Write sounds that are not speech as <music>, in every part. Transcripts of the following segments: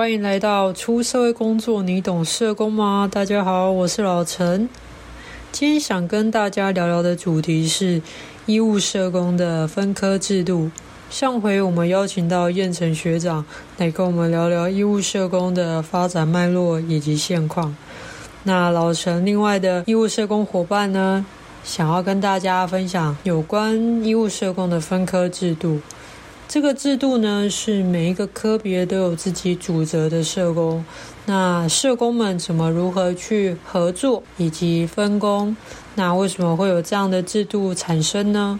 欢迎来到出社会工作，你懂社工吗？大家好，我是老陈。今天想跟大家聊聊的主题是医务社工的分科制度。上回我们邀请到彦成学长来跟我们聊聊医务社工的发展脉络以及现况。那老陈另外的医务社工伙伴呢，想要跟大家分享有关医务社工的分科制度。这个制度呢，是每一个科别都有自己主责的社工。那社工们怎么如何去合作以及分工？那为什么会有这样的制度产生呢？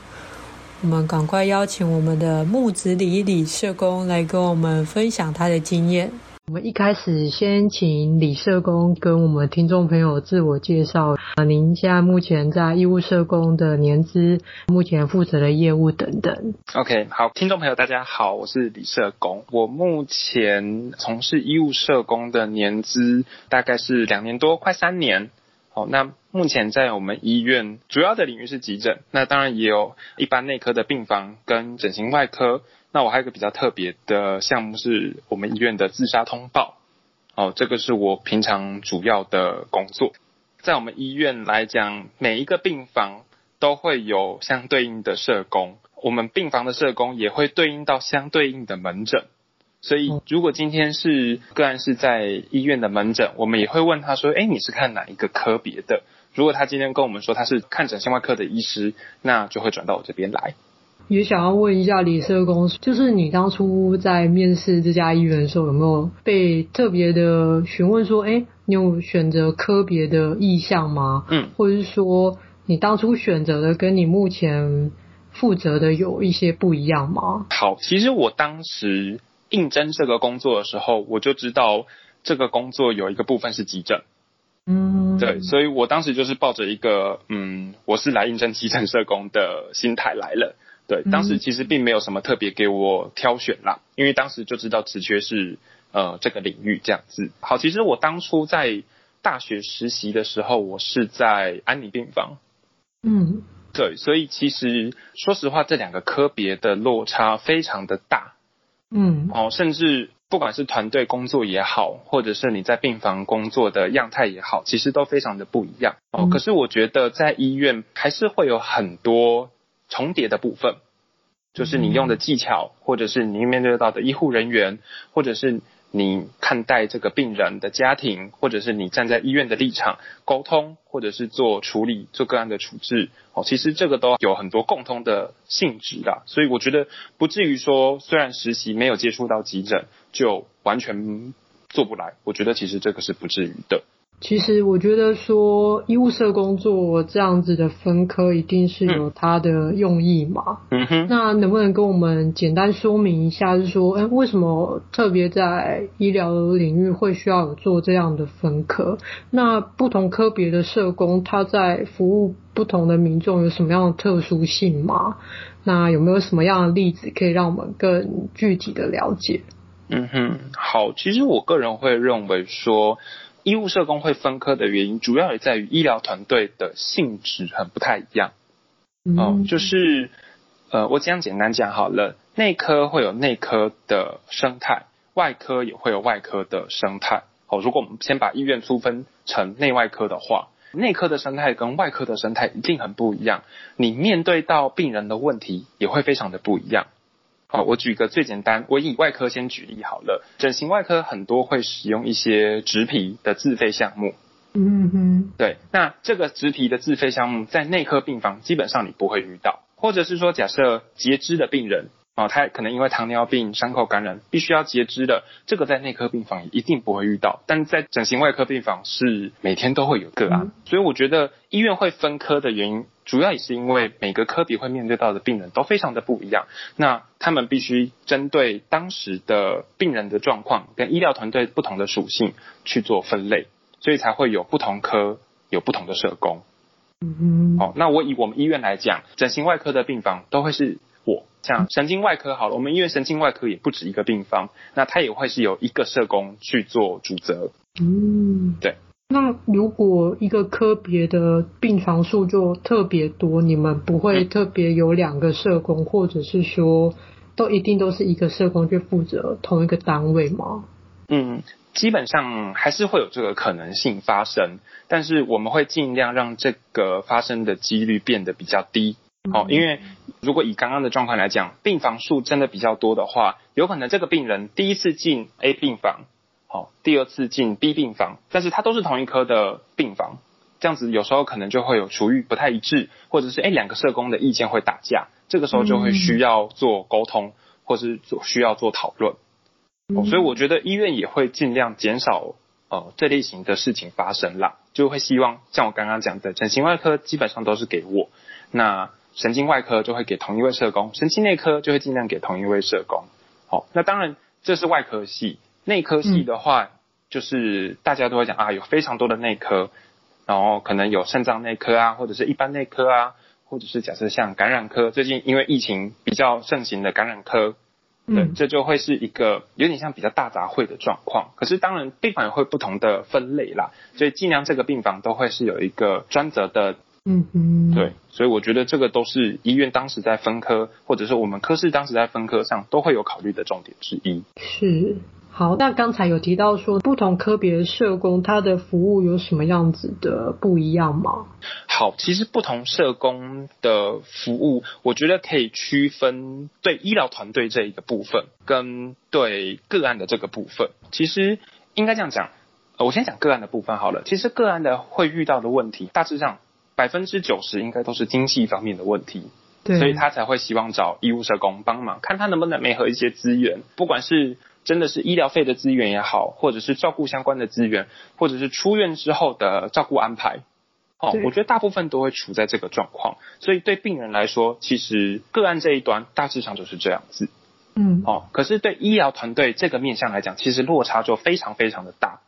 我们赶快邀请我们的木子李李社工来跟我们分享他的经验。我们一开始先请李社工跟我们听众朋友自我介绍，呃，您现在目前在医务社工的年资，目前负责的业务等等。OK，好，听众朋友大家好，我是李社工，我目前从事医务社工的年资大概是两年多，快三年。好，那目前在我们医院主要的领域是急诊，那当然也有一般内科的病房跟整形外科。那我还有一个比较特别的项目，是我们医院的自杀通报。哦，这个是我平常主要的工作。在我们医院来讲，每一个病房都会有相对应的社工，我们病房的社工也会对应到相对应的门诊。所以，如果今天是个案是在医院的门诊，我们也会问他说：“诶，你是看哪一个科别的？”如果他今天跟我们说他是看整形外科的医师，那就会转到我这边来。也想要问一下李社工，就是你当初在面试这家医院的时候，有没有被特别的询问说，哎，你有选择科别的意向吗？嗯，或者是说你当初选择的跟你目前负责的有一些不一样吗？好，其实我当时应征这个工作的时候，我就知道这个工作有一个部分是急诊。嗯，对，所以我当时就是抱着一个，嗯，我是来应征急诊社工的心态来了。对，当时其实并没有什么特别给我挑选啦，因为当时就知道职缺是呃这个领域这样子。好，其实我当初在大学实习的时候，我是在安宁病房。嗯，对，所以其实说实话，这两个科别的落差非常的大。嗯，哦，甚至不管是团队工作也好，或者是你在病房工作的样态也好，其实都非常的不一样。哦，可是我觉得在医院还是会有很多。重叠的部分，就是你用的技巧，或者是你面对到的医护人员，或者是你看待这个病人的家庭，或者是你站在医院的立场沟通，或者是做处理、做个案的处置，哦，其实这个都有很多共通的性质啦。所以我觉得不至于说，虽然实习没有接触到急诊，就完全做不来。我觉得其实这个是不至于的。其实我觉得说医务社工作这样子的分科一定是有它的用意嘛。嗯哼。那能不能跟我们简单说明一下，是说，哎，为什么特别在医疗领域会需要有做这样的分科？那不同科别的社工他在服务不同的民众有什么样的特殊性吗？那有没有什么样的例子可以让我们更具体的了解？嗯哼，好，其实我个人会认为说。医务社工会分科的原因，主要也在于医疗团队的性质很不太一样。嗯、哦，就是呃，我这样简单讲好了，内科会有内科的生态，外科也会有外科的生态。好、哦，如果我们先把医院粗分成内外科的话，内科的生态跟外科的生态一定很不一样，你面对到病人的问题也会非常的不一样。好，我举个最简单，我以外科先举例好了。整形外科很多会使用一些植皮的自费项目。嗯哼。对，那这个植皮的自费项目在内科病房基本上你不会遇到，或者是说假设截肢的病人。哦，他可能因为糖尿病、伤口感染，必须要截肢的，这个在内科病房也一定不会遇到，但在整形外科病房是每天都会有个案，所以我觉得医院会分科的原因，主要也是因为每个科比会面对到的病人都非常的不一样，那他们必须针对当时的病人的状况跟医疗团队不同的属性去做分类，所以才会有不同科有不同的社工。嗯，好，那我以我们医院来讲，整形外科的病房都会是。我像神经外科好了，我们医院神经外科也不止一个病房，那它也会是由一个社工去做主责。嗯，对。那如果一个科别的病床数就特别多，你们不会特别有两个社工，或者是说都一定都是一个社工去负责同一个单位吗？嗯，基本上还是会有这个可能性发生，但是我们会尽量让这个发生的几率变得比较低。哦，因为如果以刚刚的状况来讲，病房数真的比较多的话，有可能这个病人第一次进 A 病房，好，第二次进 B 病房，但是他都是同一科的病房，这样子有时候可能就会有处遇不太一致，或者是诶两个社工的意见会打架，这个时候就会需要做沟通，或是做需要做讨论。哦，所以我觉得医院也会尽量减少呃这类型的事情发生啦，就会希望像我刚刚讲的，整形外科基本上都是给我那。神经外科就会给同一位社工，神经内科就会尽量给同一位社工。好，那当然这是外科系，内科系的话，嗯、就是大家都会讲啊，有非常多的内科，然后可能有肾脏内科啊，或者是一般内科啊，或者是假设像感染科，最近因为疫情比较盛行的感染科，对，这就会是一个有点像比较大杂烩的状况。可是当然病房也会不同的分类啦，所以尽量这个病房都会是有一个专责的。嗯哼，对，所以我觉得这个都是医院当时在分科，或者是我们科室当时在分科上都会有考虑的重点之一。是，好，那刚才有提到说不同科别的社工他的服务有什么样子的不一样吗？好，其实不同社工的服务，我觉得可以区分对医疗团队这一个部分，跟对个案的这个部分。其实应该这样讲，我先讲个案的部分好了。其实个案的会遇到的问题，大致上。百分之九十应该都是经济方面的问题，对，所以他才会希望找医务社工帮忙，看他能不能媒合一些资源，不管是真的是医疗费的资源也好，或者是照顾相关的资源，或者是出院之后的照顾安排，哦，我觉得大部分都会处在这个状况，所以对病人来说，其实个案这一端大致上就是这样子，嗯，哦，可是对医疗团队这个面向来讲，其实落差就非常非常的大，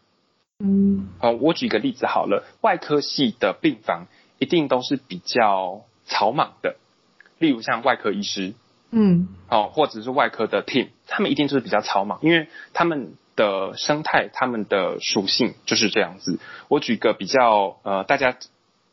嗯，哦，我举个例子好了，外科系的病房。一定都是比较草莽的，例如像外科医师，嗯，哦，或者是外科的 team，他们一定就是比较草莽，因为他们的生态、他们的属性就是这样子。我举个比较呃大家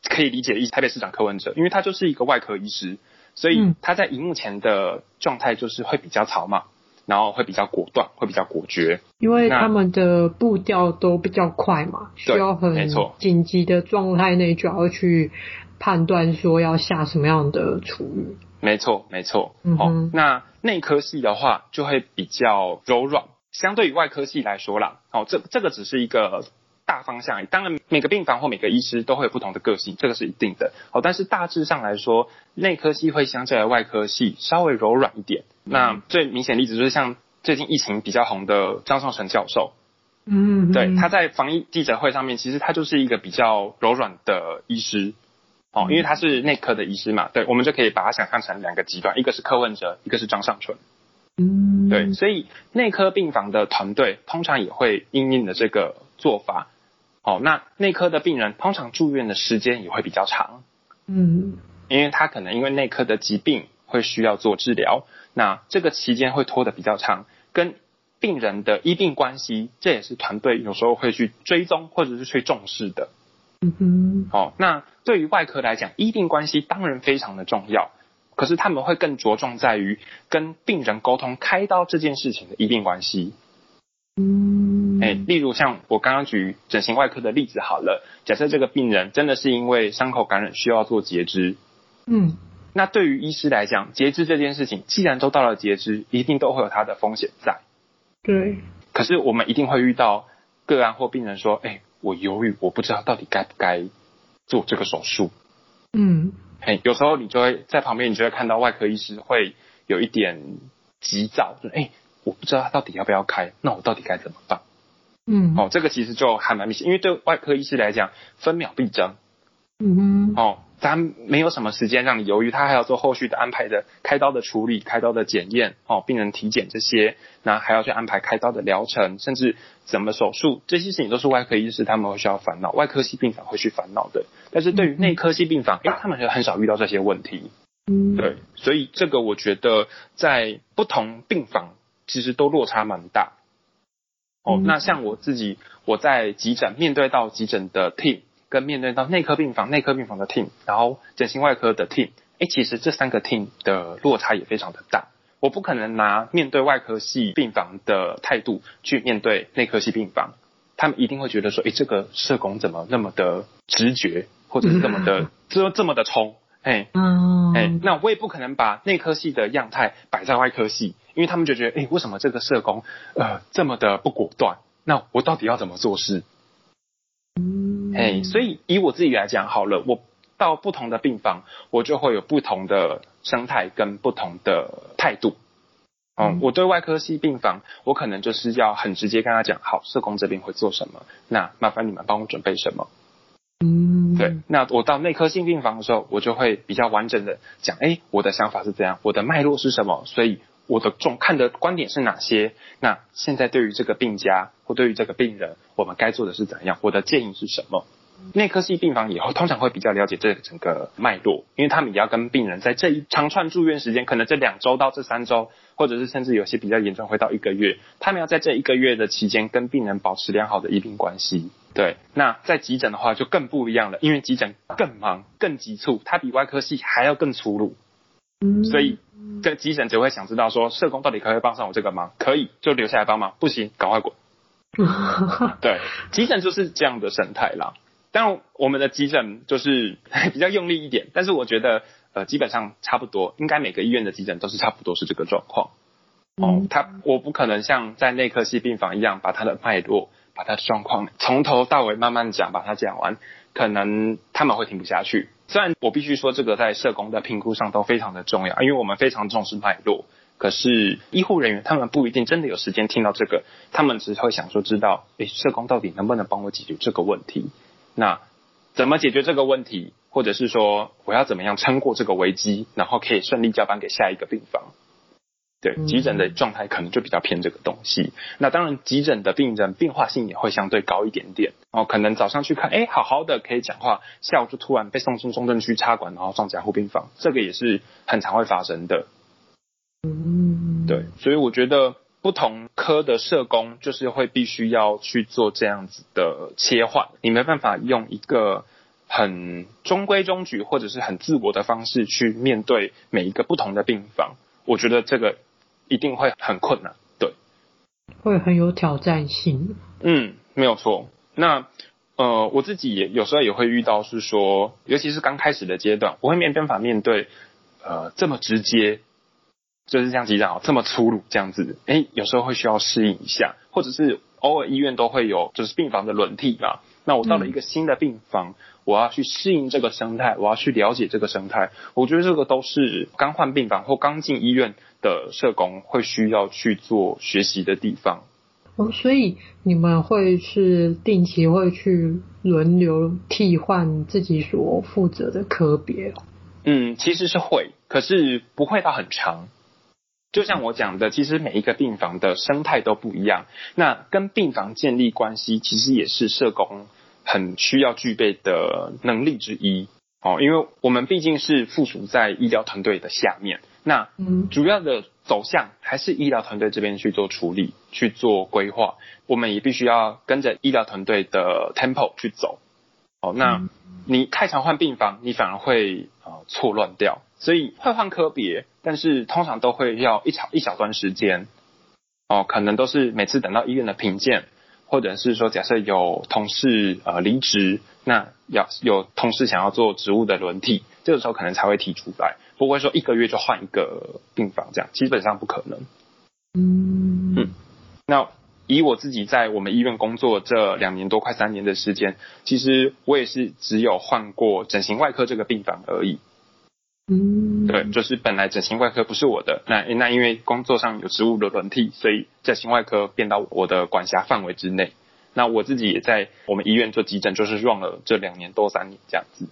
可以理解的例子，台北市长柯文哲，因为他就是一个外科医师，所以他在荧幕前的状态就是会比较草莽。然后会比较果断，会比较果决，因为他们的步调都比较快嘛，需要很紧急的状态内就要去判断说要下什么样的处理。没错，没错。嗯，哦，那内科系的话就会比较柔软，相对于外科系来说啦。哦，这这个只是一个。大方向，当然每个病房或每个医师都会有不同的个性，这个是一定的。好，但是大致上来说，内科系会相对于外科系稍微柔软一点。嗯、那最明显例子就是像最近疫情比较红的张尚成教授，嗯，对，他在防疫记者会上面，其实他就是一个比较柔软的医师，哦，因为他是内科的医师嘛，对，我们就可以把他想象成两个极端，一个是柯文哲，一个是张尚淳，嗯，对，所以内科病房的团队通常也会因应的这个做法。哦，那内科的病人通常住院的时间也会比较长，嗯，因为他可能因为内科的疾病会需要做治疗，那这个期间会拖得比较长，跟病人的医病关系，这也是团队有时候会去追踪或者是去重视的，嗯哼，哦，那对于外科来讲，医病关系当然非常的重要，可是他们会更着重在于跟病人沟通开刀这件事情的医病关系，嗯。哎，例如像我刚刚举整形外科的例子好了，假设这个病人真的是因为伤口感染需要做截肢，嗯，那对于医师来讲，截肢这件事情，既然都到了截肢，一定都会有它的风险在。对。可是我们一定会遇到个案或病人说，哎，我犹豫，我不知道到底该不该做这个手术。嗯。哎，有时候你就会在旁边，你就会看到外科医师会有一点急躁，就哎，我不知道他到底要不要开，那我到底该怎么办？嗯，哦，这个其实就还蛮明显，因为对外科医师来讲，分秒必争。嗯哼，哦，咱没有什么时间让你犹豫，他还要做后续的安排的开刀的处理、开刀的检验、哦，病人体检这些，那还要去安排开刀的疗程，甚至怎么手术，这些事情都是外科医师他们会需要烦恼，外科系病房会去烦恼的。但是对于内科系病房，哎，他们就很少遇到这些问题。嗯，对，所以这个我觉得在不同病房其实都落差蛮大。哦，那像我自己，我在急诊面对到急诊的 team，跟面对到内科病房内科病房的 team，然后整形外科的 team，哎，其实这三个 team 的落差也非常的大。我不可能拿面对外科系病房的态度去面对内科系病房，他们一定会觉得说，哎，这个社工怎么那么的直觉，或者是这么的 <laughs> 这这么的冲，哎，嗯，哎，那我也不可能把内科系的样态摆在外科系，因为他们就觉得，哎，为什么这个社工呃这么的不果断？那我到底要怎么做事？嗯，哎，所以以我自己来讲好了，我。到不同的病房，我就会有不同的生态跟不同的态度。嗯，我对外科系病房，我可能就是要很直接跟他讲，好，社工这边会做什么，那麻烦你们帮我准备什么。嗯，对。那我到内科性病房的时候，我就会比较完整的讲，哎，我的想法是怎样，我的脉络是什么，所以我的重看的观点是哪些。那现在对于这个病家或对于这个病人，我们该做的是怎样？我的建议是什么？内科系病房以后通常会比较了解这整个脉络，因为他们也要跟病人在这一长串住院时间，可能这两周到这三周，或者是甚至有些比较严重会到一个月，他们要在这一个月的期间跟病人保持良好的医病关系。对，那在急诊的话就更不一样了，因为急诊更忙、更急促，它比外科系还要更粗鲁。嗯，所以这个急诊只会想知道说，社工到底可不可以帮上我这个忙？可以就留下来帮忙，不行赶快滚。<laughs> 对，急诊就是这样的生态啦。但我们的急诊就是比较用力一点，但是我觉得呃基本上差不多，应该每个医院的急诊都是差不多是这个状况。哦，他我不可能像在内科系病房一样把他的脉络、把他的状况从头到尾慢慢讲，把它讲完，可能他们会听不下去。虽然我必须说这个在社工的评估上都非常的重要，因为我们非常重视脉络，可是医护人员他们不一定真的有时间听到这个，他们只是会想说知道，诶，社工到底能不能帮我解决这个问题？那怎么解决这个问题，或者是说我要怎么样撑过这个危机，然后可以顺利交班给下一个病房？对，急诊的状态可能就比较偏这个东西。那当然，急诊的病人变化性也会相对高一点点哦。可能早上去看，哎，好好的可以讲话，下午就突然被送进重症区插管，然后上加护病房，这个也是很常会发生的。嗯，对，所以我觉得。不同科的社工就是会必须要去做这样子的切换，你没办法用一个很中规中矩或者是很自我的方式去面对每一个不同的病房，我觉得这个一定会很困难，对，会很有挑战性。嗯，没有错。那呃，我自己也有时候也会遇到是说，尤其是刚开始的阶段，我会面办法面对呃这么直接。就是像急诊哦，这么粗鲁这样子，哎，有时候会需要适应一下，或者是偶尔医院都会有就是病房的轮替嘛。那我到了一个新的病房，嗯、我要去适应这个生态，我要去了解这个生态。我觉得这个都是刚换病房或刚进医院的社工会需要去做学习的地方。哦，所以你们会是定期会去轮流替换自己所负责的科别？嗯，其实是会，可是不会到很长。就像我讲的，其实每一个病房的生态都不一样。那跟病房建立关系，其实也是社工很需要具备的能力之一。哦，因为我们毕竟是附属在医疗团队的下面，那主要的走向还是医疗团队这边去做处理、去做规划。我们也必须要跟着医疗团队的 tempo 去走。哦，那你太常换病房，你反而会呃错乱掉。所以会换科别，但是通常都会要一小一小段时间，哦，可能都是每次等到医院的评鉴，或者是说假设有同事呃离职，那要有同事想要做职务的轮替，这个时候可能才会提出来，不会说一个月就换一个病房这样，基本上不可能。嗯嗯，那以我自己在我们医院工作这两年多快三年的时间，其实我也是只有换过整形外科这个病房而已。嗯，对，就是本来整形外科不是我的，那那因为工作上有职务的轮替，所以整形外科变到我的管辖范围之内。那我自己也在我们医院做急诊，就是 run 了这两年多三年这样子。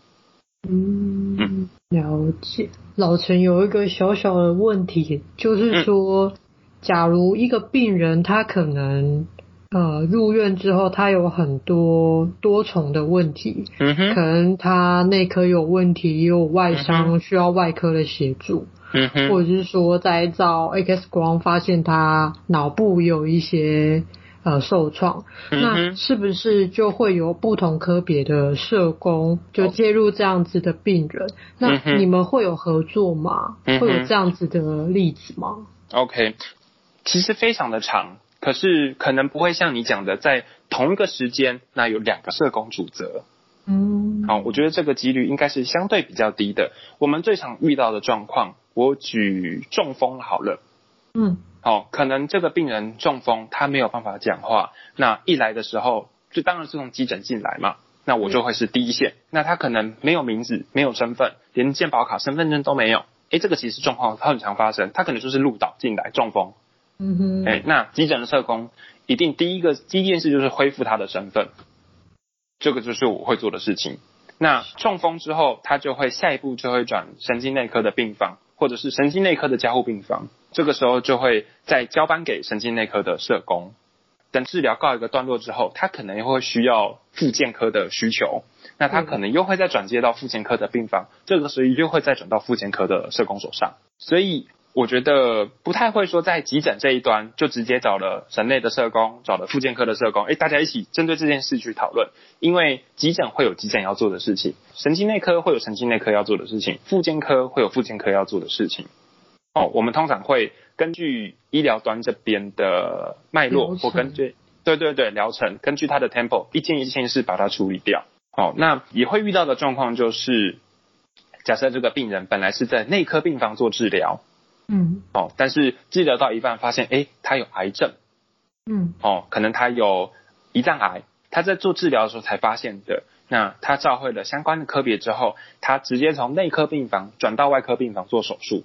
嗯嗯，了解。老陈有一个小小的问题，就是说，嗯、假如一个病人他可能。呃，入院之后，他有很多多重的问题，嗯哼，可能他内科有问题，也有外伤需要外科的协助，嗯哼，或者是说在照 X 光发现他脑部有一些呃受创，嗯、那是不是就会有不同科别的社工就介入这样子的病人？嗯、那你们会有合作吗？嗯、会有这样子的例子吗？OK，其实非常的长，可是可能不会像你讲的，在同一个时间，那有两个社工主责。嗯，好，我觉得这个几率应该是相对比较低的。我们最常遇到的状况，我举中风好了。嗯，好，可能这个病人中风，他没有办法讲话。那一来的时候，就当然是从急诊进来嘛。那我就会是第一线。嗯、那他可能没有名字，没有身份，连健保卡、身份证都没有。哎，这个其实状况很常发生。他可能就是路倒进来中风。嗯哼。哎，那急诊的社工一定第一个第一件事就是恢复他的身份。这个就是我会做的事情。那中风之后，他就会下一步就会转神经内科的病房，或者是神经内科的加护病房。这个时候就会再交班给神经内科的社工。等治疗告一个段落之后，他可能又会需要复健科的需求，那他可能又会再转接到复健科的病房。这个时候又会再转到复健科的社工手上。所以。我觉得不太会说在急诊这一端就直接找了神内的社工，找了复健科的社工，哎，大家一起针对这件事去讨论。因为急诊会有急诊要做的事情，神经内科会有神经内科要做的事情，复健科会有复健科要做的事情。哦，我们通常会根据医疗端这边的脉络，或根据对对对疗程，根据他的 tempo，一件一件事把它处理掉。哦，那也会遇到的状况就是，假设这个病人本来是在内科病房做治疗。嗯，哦，但是治疗到一半发现，哎，他有癌症，嗯，哦，可能他有胰脏癌，他在做治疗的时候才发现的。那他照会了相关的科别之后，他直接从内科病房转到外科病房做手术，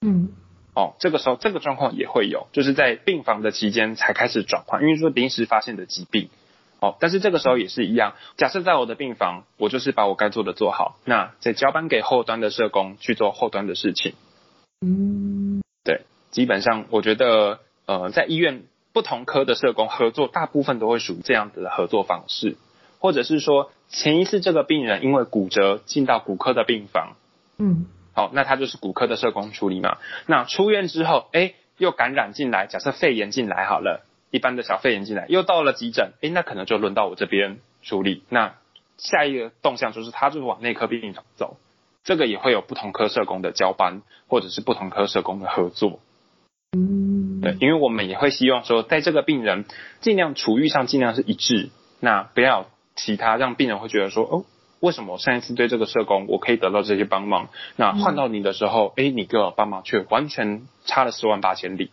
嗯，哦，这个时候这个状况也会有，就是在病房的期间才开始转换，因为说临时发现的疾病，哦，但是这个时候也是一样，假设在我的病房，我就是把我该做的做好，那再交班给后端的社工去做后端的事情。嗯，对，基本上我觉得，呃，在医院不同科的社工合作，大部分都会属于这样子的合作方式，或者是说，前一次这个病人因为骨折进到骨科的病房，嗯，好，那他就是骨科的社工处理嘛。那出院之后，哎，又感染进来，假设肺炎进来好了，一般的小肺炎进来，又到了急诊，哎，那可能就轮到我这边处理。那下一个动向就是他就是往内科病房走。这个也会有不同科社工的交班，或者是不同科社工的合作。嗯，对，因为我们也会希望说，在这个病人尽量处遇上尽量是一致，那不要其他让病人会觉得说，哦，为什么我上一次对这个社工我可以得到这些帮忙，那换到你的时候，哎、嗯，你给我帮忙却完全差了十万八千里。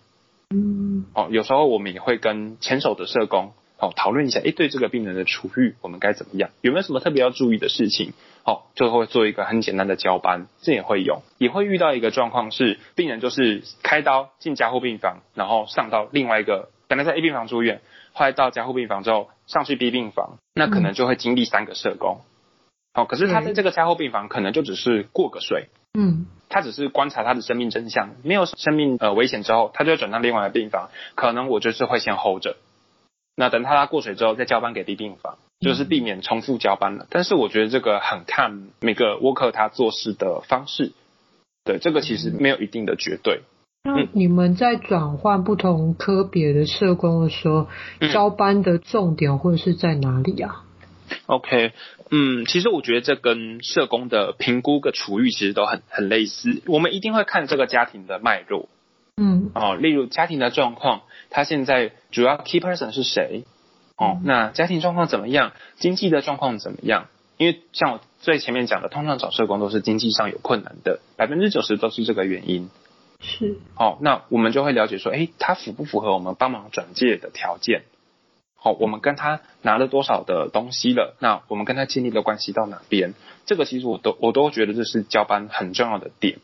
嗯，哦，有时候我们也会跟前手的社工。哦，讨论一下，哎，对这个病人的处遇，我们该怎么样？有没有什么特别要注意的事情？哦，就会做一个很简单的交班，这也会有，也会遇到一个状况是，病人就是开刀进加护病房，然后上到另外一个，本来在 A 病房住院，后来到加护病房之后上去 B 病房，那可能就会经历三个社工。哦，可是他在这个加护病房可能就只是过个水，嗯，他只是观察他的生命真相，没有生命呃危险之后，他就会转到另外一个病房，可能我就是会先 hold 着。那等他拉过水之后，再交班给 B 病房，就是避免重复交班了。但是我觉得这个很看每个 worker 他做事的方式，对，这个其实没有一定的绝对。那你们在转换不同科别的社工的时候，交班的重点会是在哪里啊？OK，嗯，其实我觉得这跟社工的评估的处遇其实都很很类似。我们一定会看这个家庭的脉络。嗯，哦，例如家庭的状况，他现在主要 key person 是谁？哦，那家庭状况怎么样？经济的状况怎么样？因为像我最前面讲的，通常找社工都是经济上有困难的，百分之九十都是这个原因。是。哦，那我们就会了解说，诶，他符不符合我们帮忙转介的条件？好，我们跟他拿了多少的东西了？那我们跟他建立的关系到哪边？这个其实我都我都觉得这是交班很重要的点。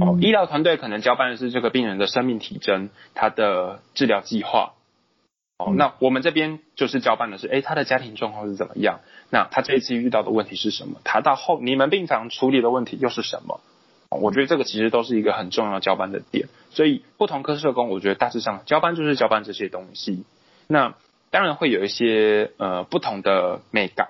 哦，医疗团队可能交办的是这个病人的生命体征，他的治疗计划。哦，那我们这边就是交办的是，诶，他的家庭状况是怎么样？那他这一次遇到的问题是什么？他到后你们病房处理的问题又是什么？我觉得这个其实都是一个很重要交班的点。所以不同科社工，我觉得大致上交班就是交班这些东西。那当然会有一些呃不同的美感。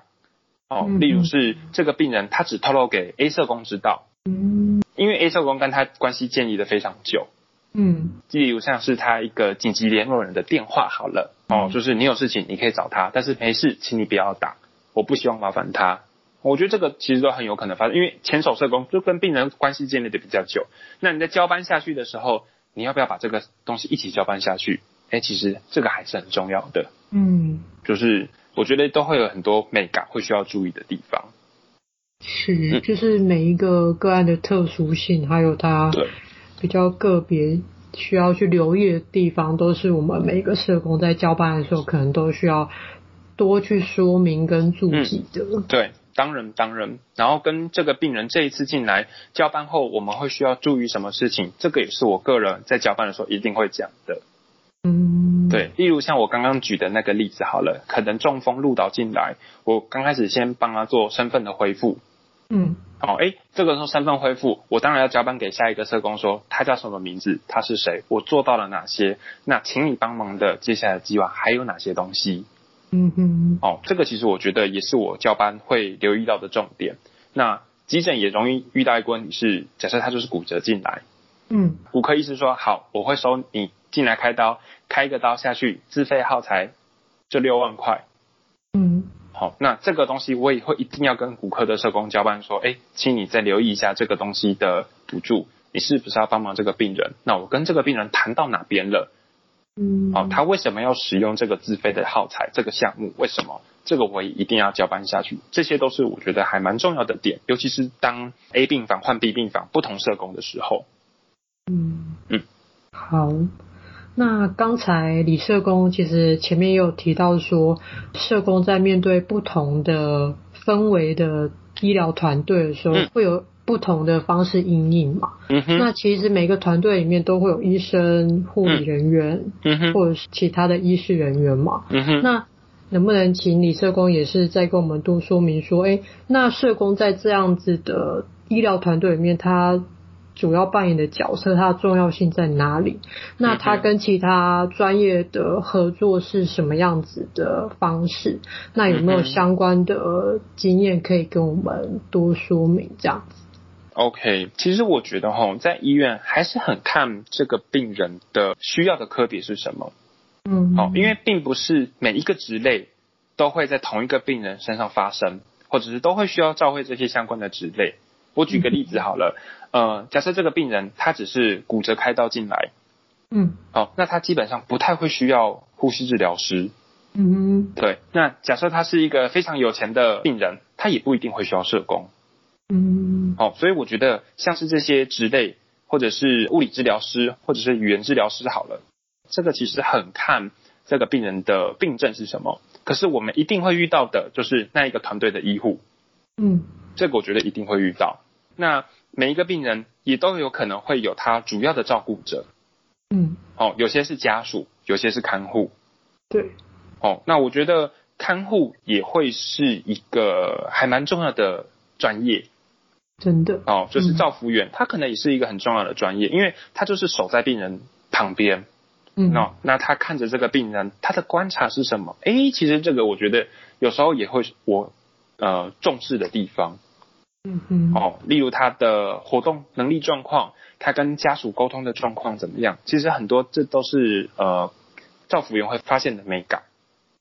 哦，例如是这个病人他只透露给 A 社工知道。嗯。因为 A 社工跟他关系建立的非常久，嗯，例如像是他一个紧急联络人的电话好了，哦，就是你有事情你可以找他，但是没事，请你不要打，我不希望麻烦他。我觉得这个其实都很有可能发生，因为前手社工就跟病人关系建立的比较久。那你在交班下去的时候，你要不要把这个东西一起交班下去？哎，其实这个还是很重要的。嗯，就是我觉得都会有很多美感会需要注意的地方。是，就是每一个个案的特殊性，还有它比较个别需要去留意的地方，都是我们每一个社工在交班的时候，可能都需要多去说明跟注记的。嗯，对。当然，当然，然后跟这个病人这一次进来交班后，我们会需要注意什么事情？这个也是我个人在交班的时候一定会讲的。嗯，对，例如像我刚刚举的那个例子好了，可能中风路倒进来，我刚开始先帮他做身份的恢复。嗯，好，哎，这个时候身份恢复，我当然要交班给下一个社工说，他叫什么名字，他是谁，我做到了哪些？那请你帮忙的接下来的计划还有哪些东西？嗯哼，哦，这个其实我觉得也是我交班会留意到的重点。那急诊也容易遇到一个问题是，假设他就是骨折进来，嗯，骨科医师说好，我会收你进来开刀，开一个刀下去，自费耗材就六万块，嗯，好，那这个东西我也会一定要跟骨科的社工交班说，哎，请你再留意一下这个东西的补助，你是不是要帮忙这个病人？那我跟这个病人谈到哪边了？嗯，好，他为什么要使用这个自费的耗材？这个项目为什么？这个我也一定要交班下去。这些都是我觉得还蛮重要的点，尤其是当 A 病房换 B 病房不同社工的时候。嗯嗯，好。那刚才李社工其实前面也有提到说，社工在面对不同的氛围的医疗团队的时候，会有。不同的方式应应嘛，嗯，那其实每个团队里面都会有医生、护理人员，嗯，或者是其他的医事人员嘛，嗯，那能不能请李社工也是再跟我们多说明说，哎，那社工在这样子的医疗团队里面，他主要扮演的角色，它的重要性在哪里？那他跟其他专业的合作是什么样子的方式？那有没有相关的经验可以跟我们多说明这样子？OK，其实我觉得哈，在医院还是很看这个病人的需要的科别是什么。嗯，好，因为并不是每一个职类都会在同一个病人身上发生，或者是都会需要照会这些相关的职类。我举个例子好了，呃，假设这个病人他只是骨折开刀进来，嗯，好，那他基本上不太会需要呼吸治疗师。嗯，对。那假设他是一个非常有钱的病人，他也不一定会需要社工。嗯，好，所以我觉得像是这些职类，或者是物理治疗师，或者是语言治疗师，好了，这个其实很看这个病人的病症是什么。可是我们一定会遇到的，就是那一个团队的医护。嗯，这个我觉得一定会遇到。那每一个病人也都有可能会有他主要的照顾者。嗯，哦，有些是家属，有些是看护。对。哦，那我觉得看护也会是一个还蛮重要的专业。真的哦，就是照服员，嗯，他可能也是一个很重要的专业，因为他就是守在病人旁边。嗯，那那他看着这个病人，他的观察是什么？哎，其实这个我觉得有时候也会我呃重视的地方。嗯嗯。哦，例如他的活动能力状况，他跟家属沟通的状况怎么样？其实很多这都是呃照福员会发现的美感。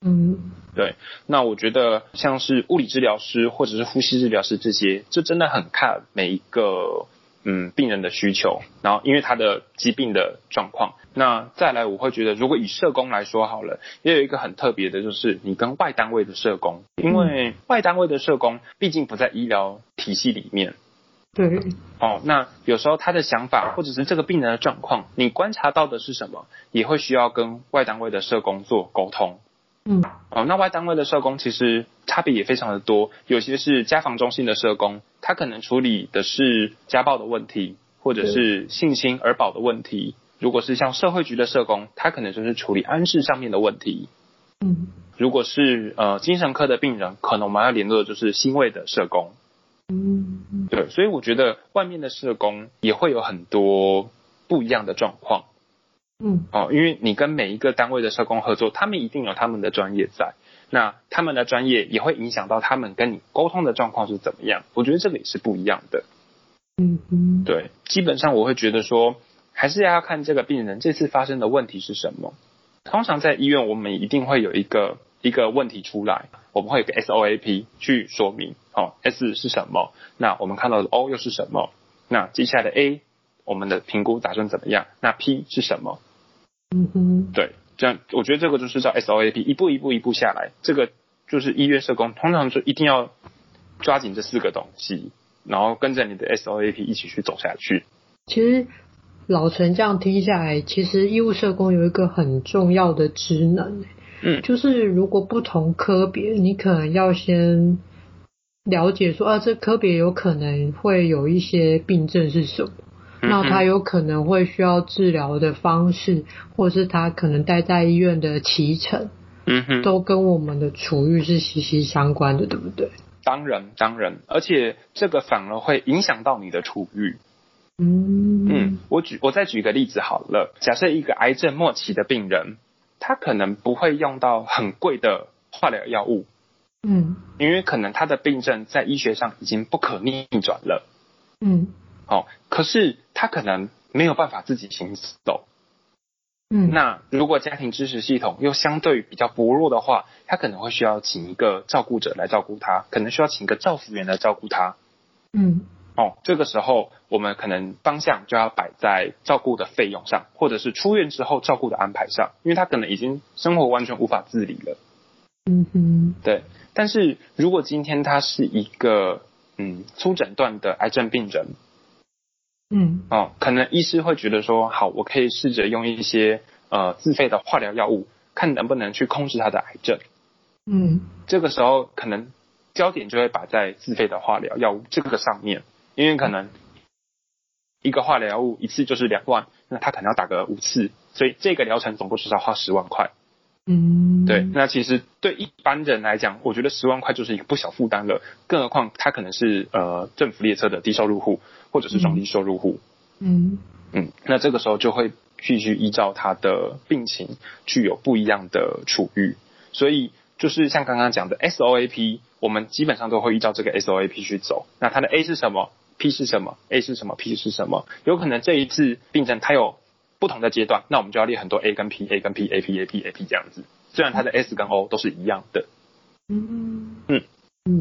嗯，对，那我觉得像是物理治疗师或者是呼吸治疗师这些，这真的很看每一个嗯病人的需求，然后因为他的疾病的状况。那再来，我会觉得如果以社工来说好了，也有一个很特别的，就是你跟外单位的社工，因为外单位的社工毕竟不在医疗体系里面。对。哦，那有时候他的想法或者是这个病人的状况，你观察到的是什么，也会需要跟外单位的社工做沟通。嗯，哦，那外单位的社工其实差别也非常的多，有些是家访中心的社工，他可能处理的是家暴的问题，或者是性侵儿保的问题；如果是像社会局的社工，他可能就是处理安置上面的问题。嗯，如果是呃精神科的病人，可能我们要联络的就是新卫的社工。嗯，对，所以我觉得外面的社工也会有很多不一样的状况。嗯，哦，因为你跟每一个单位的社工合作，他们一定有他们的专业在，那他们的专业也会影响到他们跟你沟通的状况是怎么样。我觉得这个也是不一样的。嗯嗯，对，基本上我会觉得说，还是要看这个病人这次发生的问题是什么。通常在医院，我们一定会有一个一个问题出来，我们会有个 SOAP 去说明，哦，S 是什么？那我们看到的 O 又是什么？那接下来的 A，我们的评估打算怎么样？那 P 是什么？嗯哼，对，这样我觉得这个就是叫 SOAP，一步一步一步下来，这个就是医院社工通常就一定要抓紧这四个东西，然后跟着你的 SOAP 一起去走下去。其实老陈这样听下来，其实医务社工有一个很重要的职能，嗯，就是如果不同科别，你可能要先了解说啊，这科别有可能会有一些病症是什么。那他有可能会需要治疗的方式，或是他可能待在医院的期程，嗯哼，都跟我们的处遇是息息相关的，对不对？当然，当然，而且这个反而会影响到你的处遇。嗯嗯，我举我再举个例子好了，假设一个癌症末期的病人，他可能不会用到很贵的化疗药物，嗯，因为可能他的病症在医学上已经不可逆转了，嗯。哦，可是他可能没有办法自己行走，嗯，那如果家庭支持系统又相对比较薄弱的话，他可能会需要请一个照顾者来照顾他，可能需要请一个照护员来照顾他，嗯，哦，这个时候我们可能方向就要摆在照顾的费用上，或者是出院之后照顾的安排上，因为他可能已经生活完全无法自理了，嗯哼，对，但是如果今天他是一个嗯初诊断的癌症病人。嗯，哦，可能医师会觉得说，好，我可以试着用一些呃自费的化疗药物，看能不能去控制他的癌症。嗯，这个时候可能焦点就会摆在自费的化疗药物这个上面，因为可能一个化疗药物一次就是两万，那他可能要打个五次，所以这个疗程总共至少花十万块。嗯，对，那其实对一般人来讲，我觉得十万块就是一个不小负担了，更何况他可能是呃政府列车的低收入户。或者是中低收入户，嗯嗯，那这个时候就会必须依照他的病情具有不一样的处遇，所以就是像刚刚讲的 SOAP，我们基本上都会依照这个 SOAP 去走。那它的 A 是什么？P 是什么？A 是什么？P 是什么？有可能这一次病症它有不同的阶段，那我们就要列很多 A 跟 P，A 跟 P，A P A P A P 这样子。虽然它的 S 跟 O 都是一样的。嗯嗯，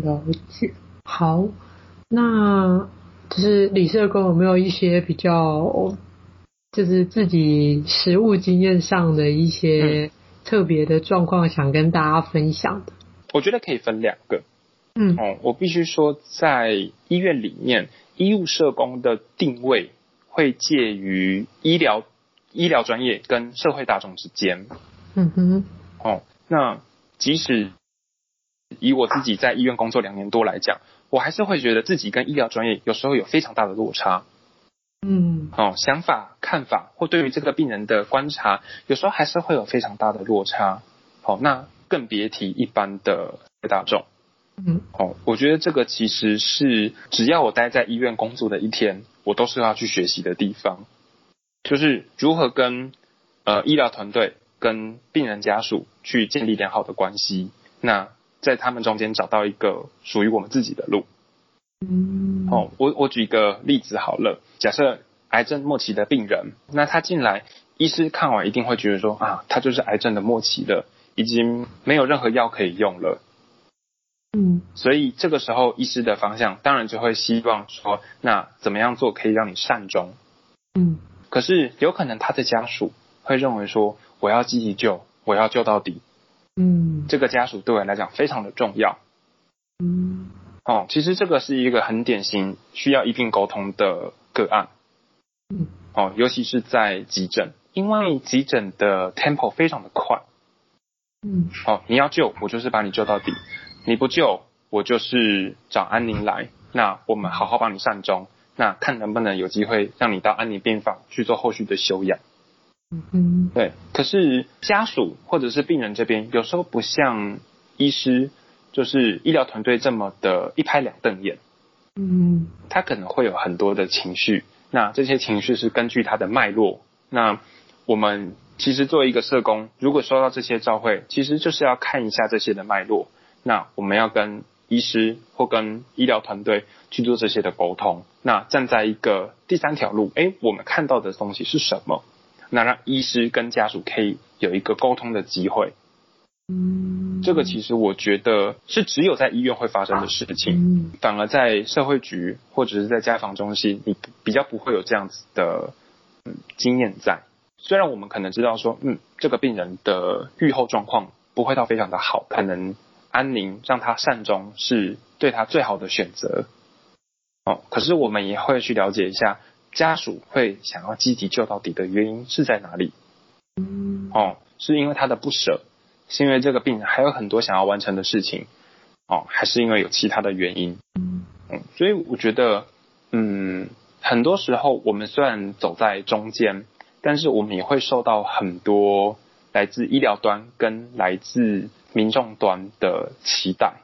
了解。好，那。就是李社工有没有一些比较，就是自己实务经验上的一些特别的状况，想跟大家分享的？我觉得可以分两个。嗯，哦，我必须说，在医院里面，医务社工的定位会介于医疗医疗专业跟社会大众之间。嗯哼。哦，那即使以我自己在医院工作两年多来讲。我还是会觉得自己跟医疗专业有时候有非常大的落差，嗯，哦，想法、看法或对于这个病人的观察，有时候还是会有非常大的落差。好，那更别提一般的大众，嗯，哦，我觉得这个其实是只要我待在医院工作的一天，我都是要去学习的地方，就是如何跟呃医疗团队跟病人家属去建立良好的关系。那在他们中间找到一个属于我们自己的路。嗯，哦，我我举一个例子好了，假设癌症末期的病人，那他进来，医师看完一定会觉得说啊，他就是癌症的末期了，已经没有任何药可以用了。嗯，所以这个时候医师的方向当然就会希望说，那怎么样做可以让你善终？嗯，可是有可能他的家属会认为说，我要积极救，我要救到底。嗯，这个家属对我来讲非常的重要。嗯，哦，其实这个是一个很典型需要一并沟通的个案。嗯，哦，尤其是在急诊，因为急诊的 tempo 非常的快。嗯，哦，你要救，我就是把你救到底；你不救，我就是找安宁来。那我们好好帮你善终，那看能不能有机会让你到安宁病房去做后续的休养。嗯，对。可是家属或者是病人这边，有时候不像医师，就是医疗团队这么的一拍两瞪眼。嗯，他可能会有很多的情绪，那这些情绪是根据他的脉络。那我们其实作为一个社工，如果收到这些照会，其实就是要看一下这些的脉络。那我们要跟医师或跟医疗团队去做这些的沟通。那站在一个第三条路，哎，我们看到的东西是什么？那让医师跟家属可以有一个沟通的机会。嗯，这个其实我觉得是只有在医院会发生的事情，反而在社会局或者是在家访中心，你比较不会有这样子的经验在。虽然我们可能知道说，嗯，这个病人的预后状况不会到非常的好，可能安宁让他善终是对他最好的选择。哦，可是我们也会去了解一下家属会想要积极救到底的原因是在哪里。哦，是因为他的不舍。是因为这个病人还有很多想要完成的事情，哦，还是因为有其他的原因？嗯，所以我觉得，嗯，很多时候我们虽然走在中间，但是我们也会受到很多来自医疗端跟来自民众端的期待，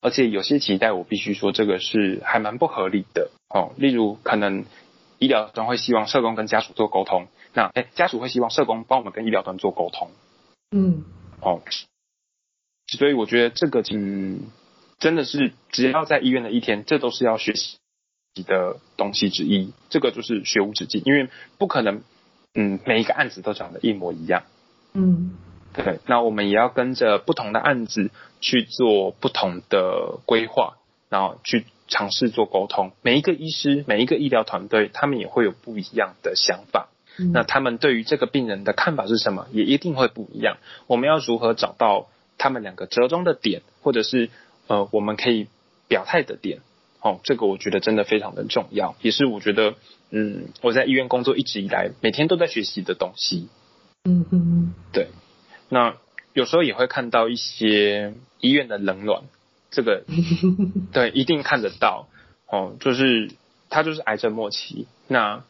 而且有些期待我必须说这个是还蛮不合理的哦。例如，可能医疗端会希望社工跟家属做沟通，那哎，家属会希望社工帮我们跟医疗端做沟通，嗯。哦，所以我觉得这个嗯，真的是只要在医院的一天，这都是要学习的东西之一。这个就是学无止境，因为不可能嗯每一个案子都长得一模一样。嗯，对。那我们也要跟着不同的案子去做不同的规划，然后去尝试做沟通。每一个医师，每一个医疗团队，他们也会有不一样的想法。那他们对于这个病人的看法是什么？也一定会不一样。我们要如何找到他们两个折中的点，或者是呃，我们可以表态的点？哦，这个我觉得真的非常的重要，也是我觉得嗯，我在医院工作一直以来每天都在学习的东西。嗯嗯，对。那有时候也会看到一些医院的冷暖，这个 <laughs> 对，一定看得到。哦，就是他就是癌症末期，那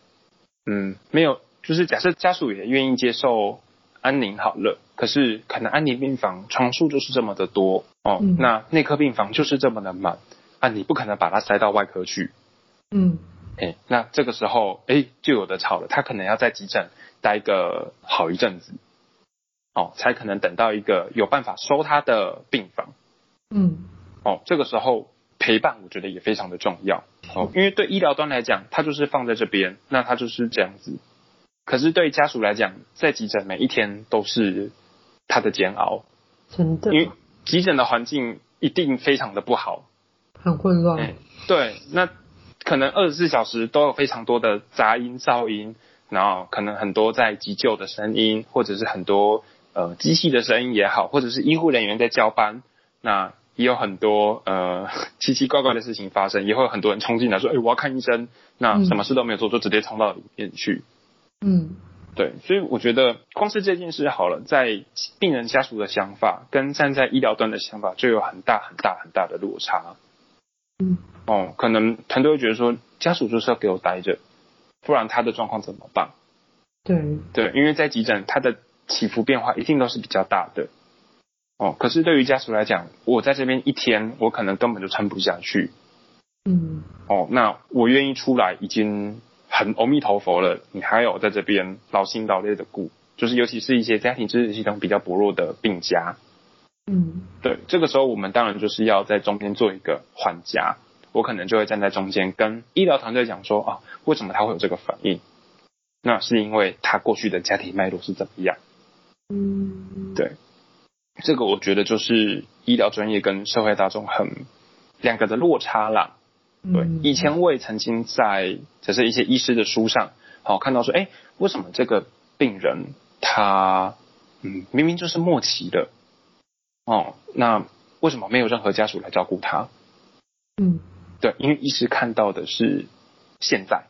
嗯，没有。就是假设家属也愿意接受安宁好了，可是可能安宁病房床数就是这么的多哦，嗯、那内科病房就是这么的满啊，你不可能把它塞到外科去，嗯，哎，那这个时候哎就有的吵了，他可能要在急诊待个好一阵子，哦，才可能等到一个有办法收他的病房，嗯，哦，这个时候陪伴我觉得也非常的重要哦，因为对医疗端来讲，它就是放在这边，那它就是这样子。可是对家属来讲，在急诊每一天都是他的煎熬，真的。因为急诊的环境一定非常的不好，很混乱。欸，对，那可能二十四小时都有非常多的杂音、噪音，然后可能很多在急救的声音，或者是很多呃机器的声音也好，或者是医护人员在交班，那也有很多呃 <laughs> 奇奇怪怪的事情发生，也会有很多人冲进来说：“哎、欸，我要看医生。”那什么事都没有做，就直接冲到里面去。嗯，对，所以我觉得光是这件事好了，在病人家属的想法跟站在医疗端的想法就有很大很大很大的落差。嗯，哦，可能团队会觉得说，家属就是要给我待着，不然他的状况怎么办？对，对，因为在急诊，他的起伏变化一定都是比较大的。哦，可是对于家属来讲，我在这边一天，我可能根本就撑不下去。嗯，哦，那我愿意出来已经。很阿弥陀佛了，你还有在这边劳心劳力的顾，就是尤其是一些家庭支持系统比较薄弱的病家，嗯，对，这个时候我们当然就是要在中间做一个缓夹，我可能就会站在中间跟医疗团队讲说啊，为什么他会有这个反应？那是因为他过去的家庭脉络是怎么样？嗯，对，这个我觉得就是医疗专业跟社会大众很两个的落差啦。对，以前我也曾经在就是一些医师的书上，好看到说，哎，为什么这个病人他嗯明明就是末期的，哦，那为什么没有任何家属来照顾他？嗯，对，因为医师看到的是现在，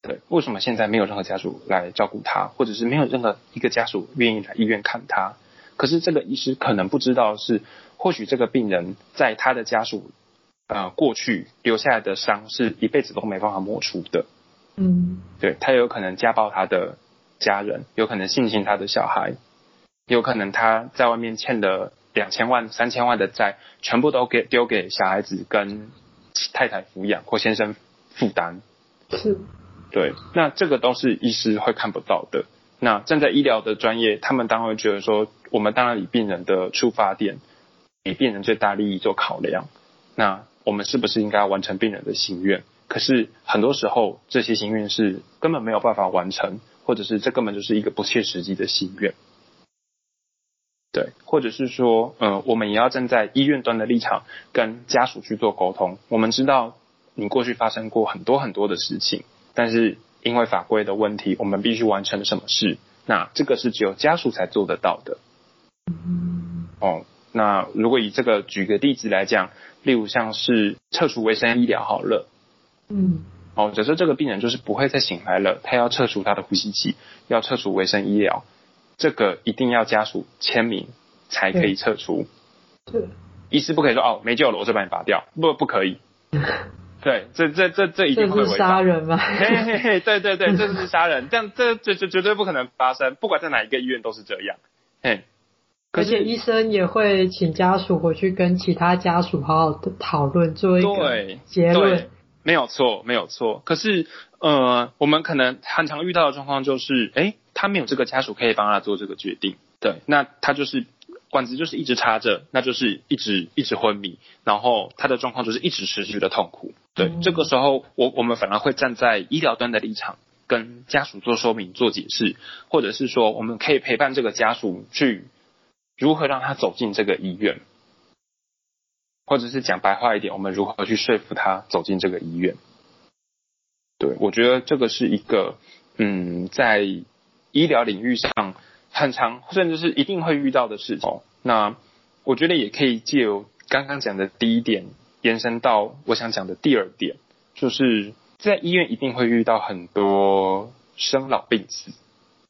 对，为什么现在没有任何家属来照顾他，或者是没有任何一个家属愿意来医院看他？可是这个医师可能不知道是，或许这个病人在他的家属。呃，过去留下来的伤是一辈子都没办法抹除的。嗯，对，他有可能家暴他的家人，有可能性侵他的小孩，有可能他在外面欠的两千万、三千万的债，全部都给丢给小孩子跟太太抚养或先生负担。是，对，那这个都是医师会看不到的。那站在医疗的专业，他们当然会觉得说，我们当然以病人的出发点，以病人最大利益做考量。那我们是不是应该完成病人的心愿？可是很多时候这些心愿是根本没有办法完成，或者是这根本就是一个不切实际的心愿。对，或者是说，呃，我们也要站在医院端的立场跟家属去做沟通。我们知道你过去发生过很多很多的事情，但是因为法规的问题，我们必须完成什么事？那这个是只有家属才做得到的。哦，那如果以这个举个例子来讲，例如像是撤除维生医疗好了，嗯，哦，假设这个病人就是不会再醒来了，他要撤除他的呼吸器，要撤除维生医疗。这个一定要家属签名才可以撤除。对，医师不可以说哦，没救了，我就把你拔掉，不不可以。<laughs> 对，这这这这一定会违法。杀人吗？嘿嘿嘿，对对 <laughs> 对，这是杀人，这样这这这绝对不可能发生，不管在哪一个医院都是这样。嘿，而且医生也会请家属回去跟其他家属好好的讨论，做一个结论。没有错，没有错。可是呃，我们可能很常遇到的状况就是，哎。他没有这个家属可以帮他做这个决定，对，那他就是管子就是一直插着，那就是一直一直昏迷，然后他的状况就是一直持续的痛苦，对，嗯、这个时候我我们反而会站在医疗端的立场跟家属做说明、做解释，或者是说我们可以陪伴这个家属去如何让他走进这个医院，或者是讲白话一点，我们如何去说服他走进这个医院，对，我觉得这个是一个嗯在。医疗领域上很常，甚至是一定会遇到的事情。那我觉得也可以借由刚刚讲的第一点，延伸到我想讲的第二点，就是在医院一定会遇到很多生老病死。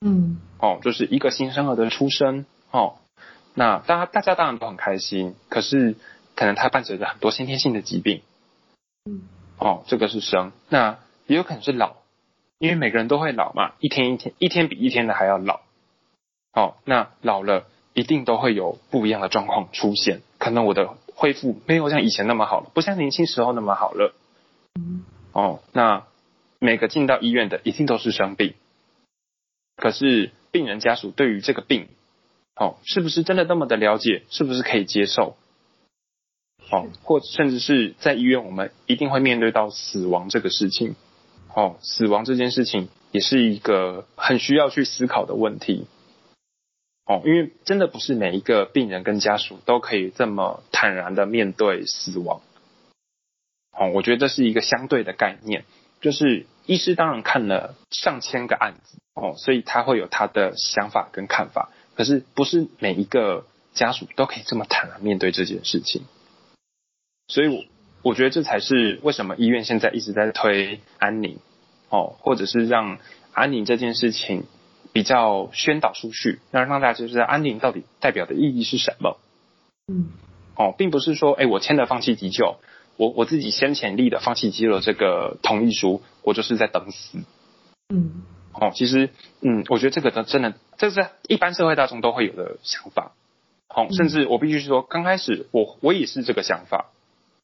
嗯，哦，就是一个新生儿的出生，哦，那大家大家当然都很开心，可是可能它伴随着很多先天性的疾病。嗯，哦，这个是生，那也有可能是老。因为每个人都会老嘛，一天一天，一天比一天的还要老。哦，那老了一定都会有不一样的状况出现，可能我的恢复没有像以前那么好了，不像年轻时候那么好了。哦，那每个进到医院的一定都是生病，可是病人家属对于这个病，哦，是不是真的那么的了解？是不是可以接受？哦，或甚至是在医院，我们一定会面对到死亡这个事情。哦，死亡这件事情也是一个很需要去思考的问题。哦，因为真的不是每一个病人跟家属都可以这么坦然的面对死亡。哦，我觉得这是一个相对的概念，就是医师当然看了上千个案子，哦，所以他会有他的想法跟看法。可是不是每一个家属都可以这么坦然面对这件事情，所以我。我觉得这才是为什么医院现在一直在推安宁，哦，或者是让安宁这件事情比较宣导出去，让让大家知道安宁到底代表的意义是什么。嗯，哦，并不是说，哎，我签了放弃急救，我我自己先前立的放弃急救的这个同意书，我就是在等死。嗯，哦，其实，嗯，我觉得这个的真的，这是一般社会大众都会有的想法。哦，甚至我必须说，刚开始我我也是这个想法。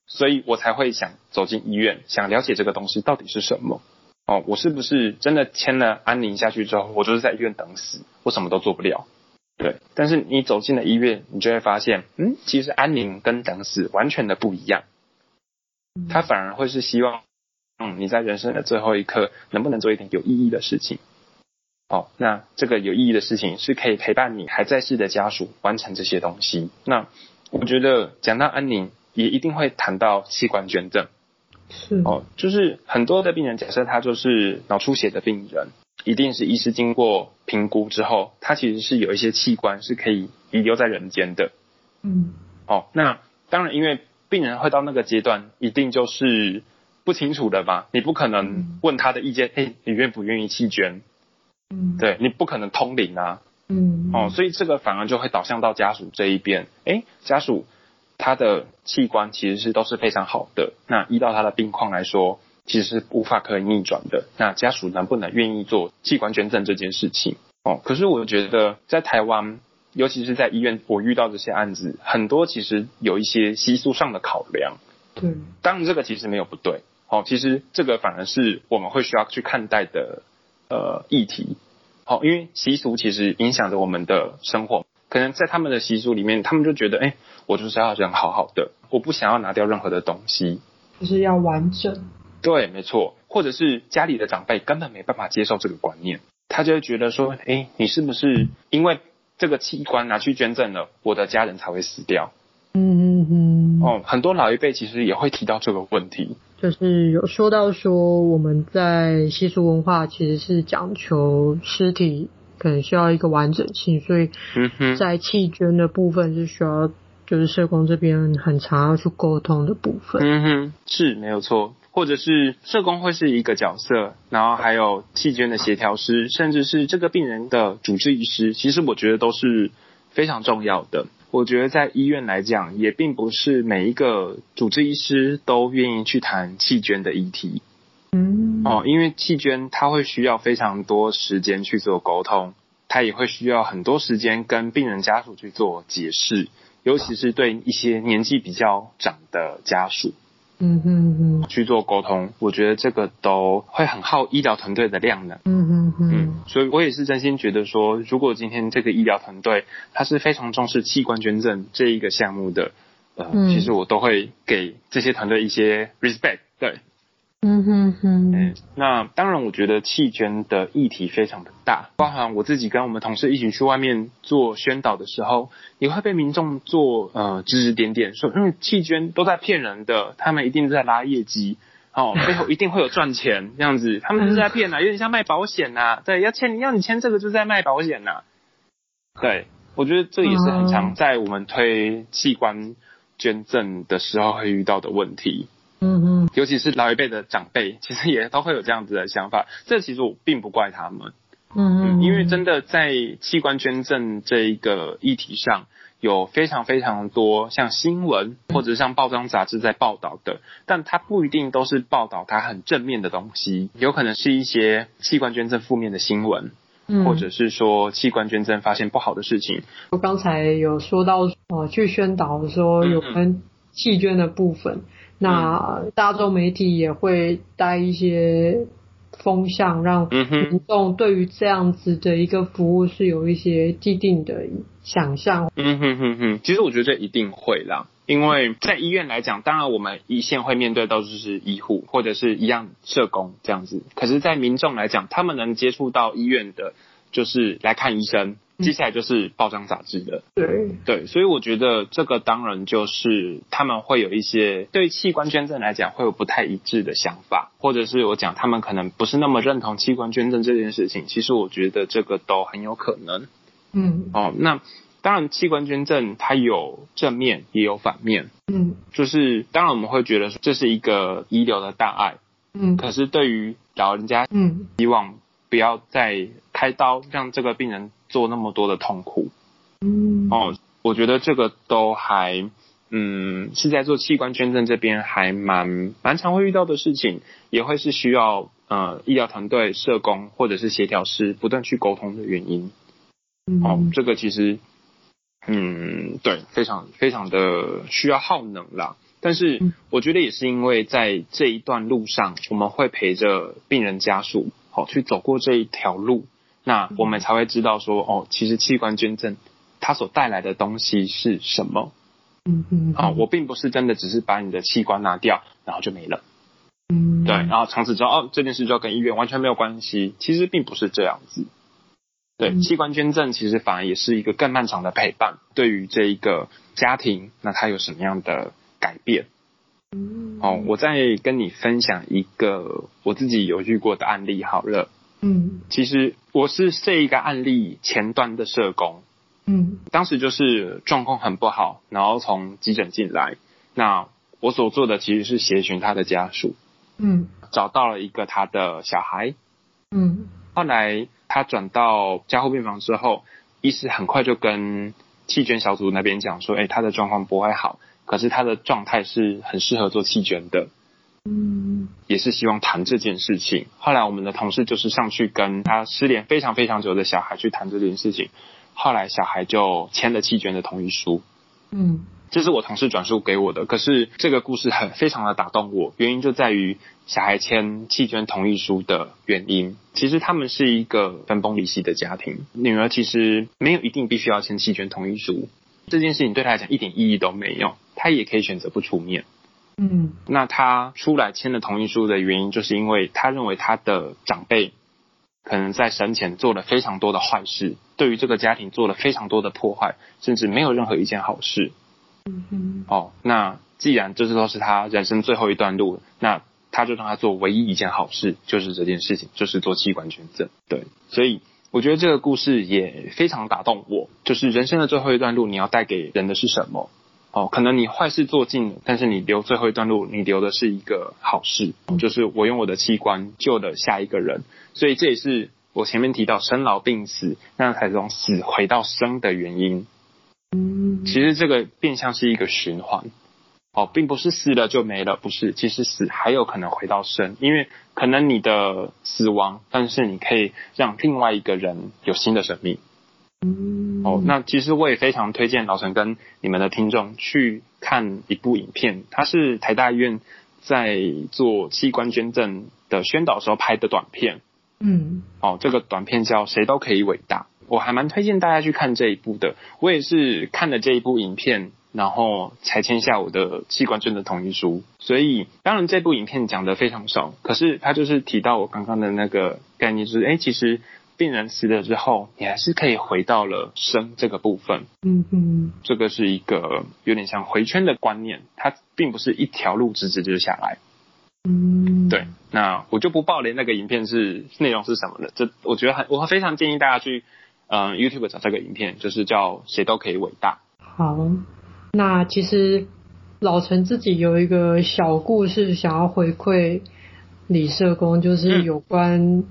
所以我才会想走进医院，想了解这个东西到底是什么。哦，我是不是真的签了安宁下去之后，我就是在医院等死，我什么都做不了。对，但是你走进了医院，你就会发现，嗯，其实安宁跟等死完全的不一样。他反而会是希望，嗯，你在人生的最后一刻，能不能做一点有意义的事情？哦，那这个有意义的事情是可以陪伴你还在世的家属完成这些东西。那我觉得讲到安宁。也一定会谈到器官捐赠，是哦，就是很多的病人，假设他就是脑出血的病人，一定是医师经过评估之后，他其实是有一些器官是可以遗留在人间的，嗯，哦，那当然，因为病人会到那个阶段，一定就是不清楚的吧，你不可能问他的意见，哎，你愿不愿意弃捐？嗯，对，你不可能通灵啊，嗯，哦，所以这个反而就会导向到家属这一边，哎，家属。他的器官其实是都是非常好的，那依照他的病况来说，其实是无法可以逆转的。那家属能不能愿意做器官捐赠这件事情？哦，可是我觉得在台湾，尤其是在医院，我遇到这些案子，很多其实有一些习俗上的考量。对，当然这个其实没有不对。哦，其实这个反而是我们会需要去看待的呃议题。好，因为习俗其实影响着我们的生活。可能在他们的习俗里面，他们就觉得，哎、欸，我就是要人好好的，我不想要拿掉任何的东西，就是要完整。对，没错，或者是家里的长辈根本没办法接受这个观念，他就会觉得说，哎，你是不是因为这个器官拿去捐赠了，我的家人才会死掉？嗯嗯嗯。哦，很多老一辈其实也会提到这个问题，就是有说到说我们在习俗文化其实是讲求尸体可能需要一个完整性，所以在器捐的部分是需要。就是社工这边很常要去沟通的部分。嗯哼，是没有错，或者是社工会是一个角色，然后还有器捐的协调师，甚至是这个病人的主治医师，其实我觉得都是非常重要的。我觉得在医院来讲，也并不是每一个主治医师都愿意去谈弃捐的议题。嗯，哦，因为弃捐他会需要非常多时间去做沟通，他也会需要很多时间跟病人家属去做解释。尤其是对一些年纪比较长的家属，嗯嗯嗯，去做沟通，我觉得这个都会很耗医疗团队的量的，嗯哼哼，嗯，所以我也是真心觉得说，如果今天这个医疗团队他是非常重视器官捐赠这一个项目的，呃，其实我都会给这些团队一些 respect，对。嗯哼哼，嗯，那当然，我觉得弃捐的议题非常的大，包含我自己跟我们同事一起去外面做宣导的时候，也会被民众做呃指指点点，说，因为器捐都在骗人的，他们一定在拉业绩，哦，<laughs> 背后一定会有赚钱这样子，他们是在骗呐，有点像卖保险呐，对，要签你要你签这个就是在卖保险呐，对，我觉得这也是很常在我们推器官捐赠的时候会遇到的问题。嗯嗯，尤其是老一辈的长辈，<laughs> 其实也都会有这样子的想法。这其实我并不怪他们，嗯嗯，因为真的在器官捐赠这一个议题上，有非常非常多像新闻或者像报章杂志在报道的，但它不一定都是报道它很正面的东西，有可能是一些器官捐赠负面的新闻，或者是说器官捐赠发现不好的事情。我刚才有说到，哦，去宣导说有关器捐的部分。那大众媒体也会带一些风向，让民众对于这样子的一个服务是有一些既定的想象。嗯哼哼哼，其实我觉得这一定会啦，因为在医院来讲，当然我们一线会面对到就是医护或者是一样社工这样子，可是，在民众来讲，他们能接触到医院的，就是来看医生。接下来就是报章杂志的，对对，所以我觉得这个当然就是他们会有一些对器官捐赠来讲会有不太一致的想法，或者是我讲他们可能不是那么认同器官捐赠这件事情。其实我觉得这个都很有可能。嗯，哦，那当然器官捐赠它有正面也有反面。嗯，就是当然我们会觉得这是一个遗留的大爱。嗯，可是对于老人家，嗯，希望不要再开刀让这个病人。做那么多的痛苦，嗯，哦，我觉得这个都还，嗯，是在做器官捐赠这边还蛮蛮常会遇到的事情，也会是需要呃医疗团队、社工或者是协调师不断去沟通的原因。哦，这个其实，嗯，对，非常非常的需要耗能啦。但是我觉得也是因为在这一段路上，我们会陪着病人家属，好去走过这一条路。那我们才会知道说，哦，其实器官捐赠它所带来的东西是什么？嗯嗯。啊，我并不是真的只是把你的器官拿掉，然后就没了。嗯。对，然后从此之后，哦，这件事就要跟医院完全没有关系。其实并不是这样子。对，器官捐赠其实反而也是一个更漫长的陪伴。对于这一个家庭，那它有什么样的改变？嗯。哦，我再跟你分享一个我自己有遇过的案例好了。嗯，其实我是这一个案例前端的社工，嗯，当时就是状况很不好，然后从急诊进来，那我所做的其实是协寻他的家属，嗯，找到了一个他的小孩，嗯，后来他转到加护病房之后，医师很快就跟弃捐小组那边讲说，哎，他的状况不会好，可是他的状态是很适合做弃捐的。嗯，也是希望谈这件事情。后来我们的同事就是上去跟他失联非常非常久的小孩去谈这件事情。后来小孩就签了弃捐的同意书。嗯，这是我同事转述给我的。可是这个故事很非常的打动我，原因就在于小孩签弃捐同意书的原因。其实他们是一个分崩离析的家庭，女儿其实没有一定必须要签弃捐同意书，这件事情对她来讲一点意义都没有，她也可以选择不出面。嗯，那他出来签了同意书的原因，就是因为他认为他的长辈可能在生前做了非常多的坏事，对于这个家庭做了非常多的破坏，甚至没有任何一件好事。嗯哼，哦，那既然这都是他人生最后一段路，那他就让他做唯一一件好事，就是这件事情，就是做器官捐赠。对，所以我觉得这个故事也非常打动我，就是人生的最后一段路，你要带给人的是什么？哦，可能你坏事做尽了，但是你留最后一段路，你留的是一个好事，就是我用我的器官救了下一个人，所以这也是我前面提到生老病死，那才从死回到生的原因。嗯，其实这个变相是一个循环，哦，并不是死了就没了，不是，其实死还有可能回到生，因为可能你的死亡，但是你可以让另外一个人有新的生命。嗯，哦，那其实我也非常推荐老陈跟你们的听众去看一部影片，它是台大医院在做器官捐赠的宣导时候拍的短片。嗯，哦，这个短片叫《谁都可以伟大》，我还蛮推荐大家去看这一部的。我也是看了这一部影片，然后才签下我的器官捐赠同意书。所以，当然这部影片讲的非常少，可是它就是提到我刚刚的那个概念，就是哎，其实。病人死了之后，你还是可以回到了生这个部分。嗯嗯，这个是一个有点像回圈的观念，它并不是一条路直直就下来。嗯，对。那我就不爆雷那个影片是内容是什么了。这我觉得很，我非常建议大家去嗯、呃、YouTube 找这个影片，就是叫谁都可以伟大。好，那其实老陈自己有一个小故事想要回馈李社工，就是有关、嗯。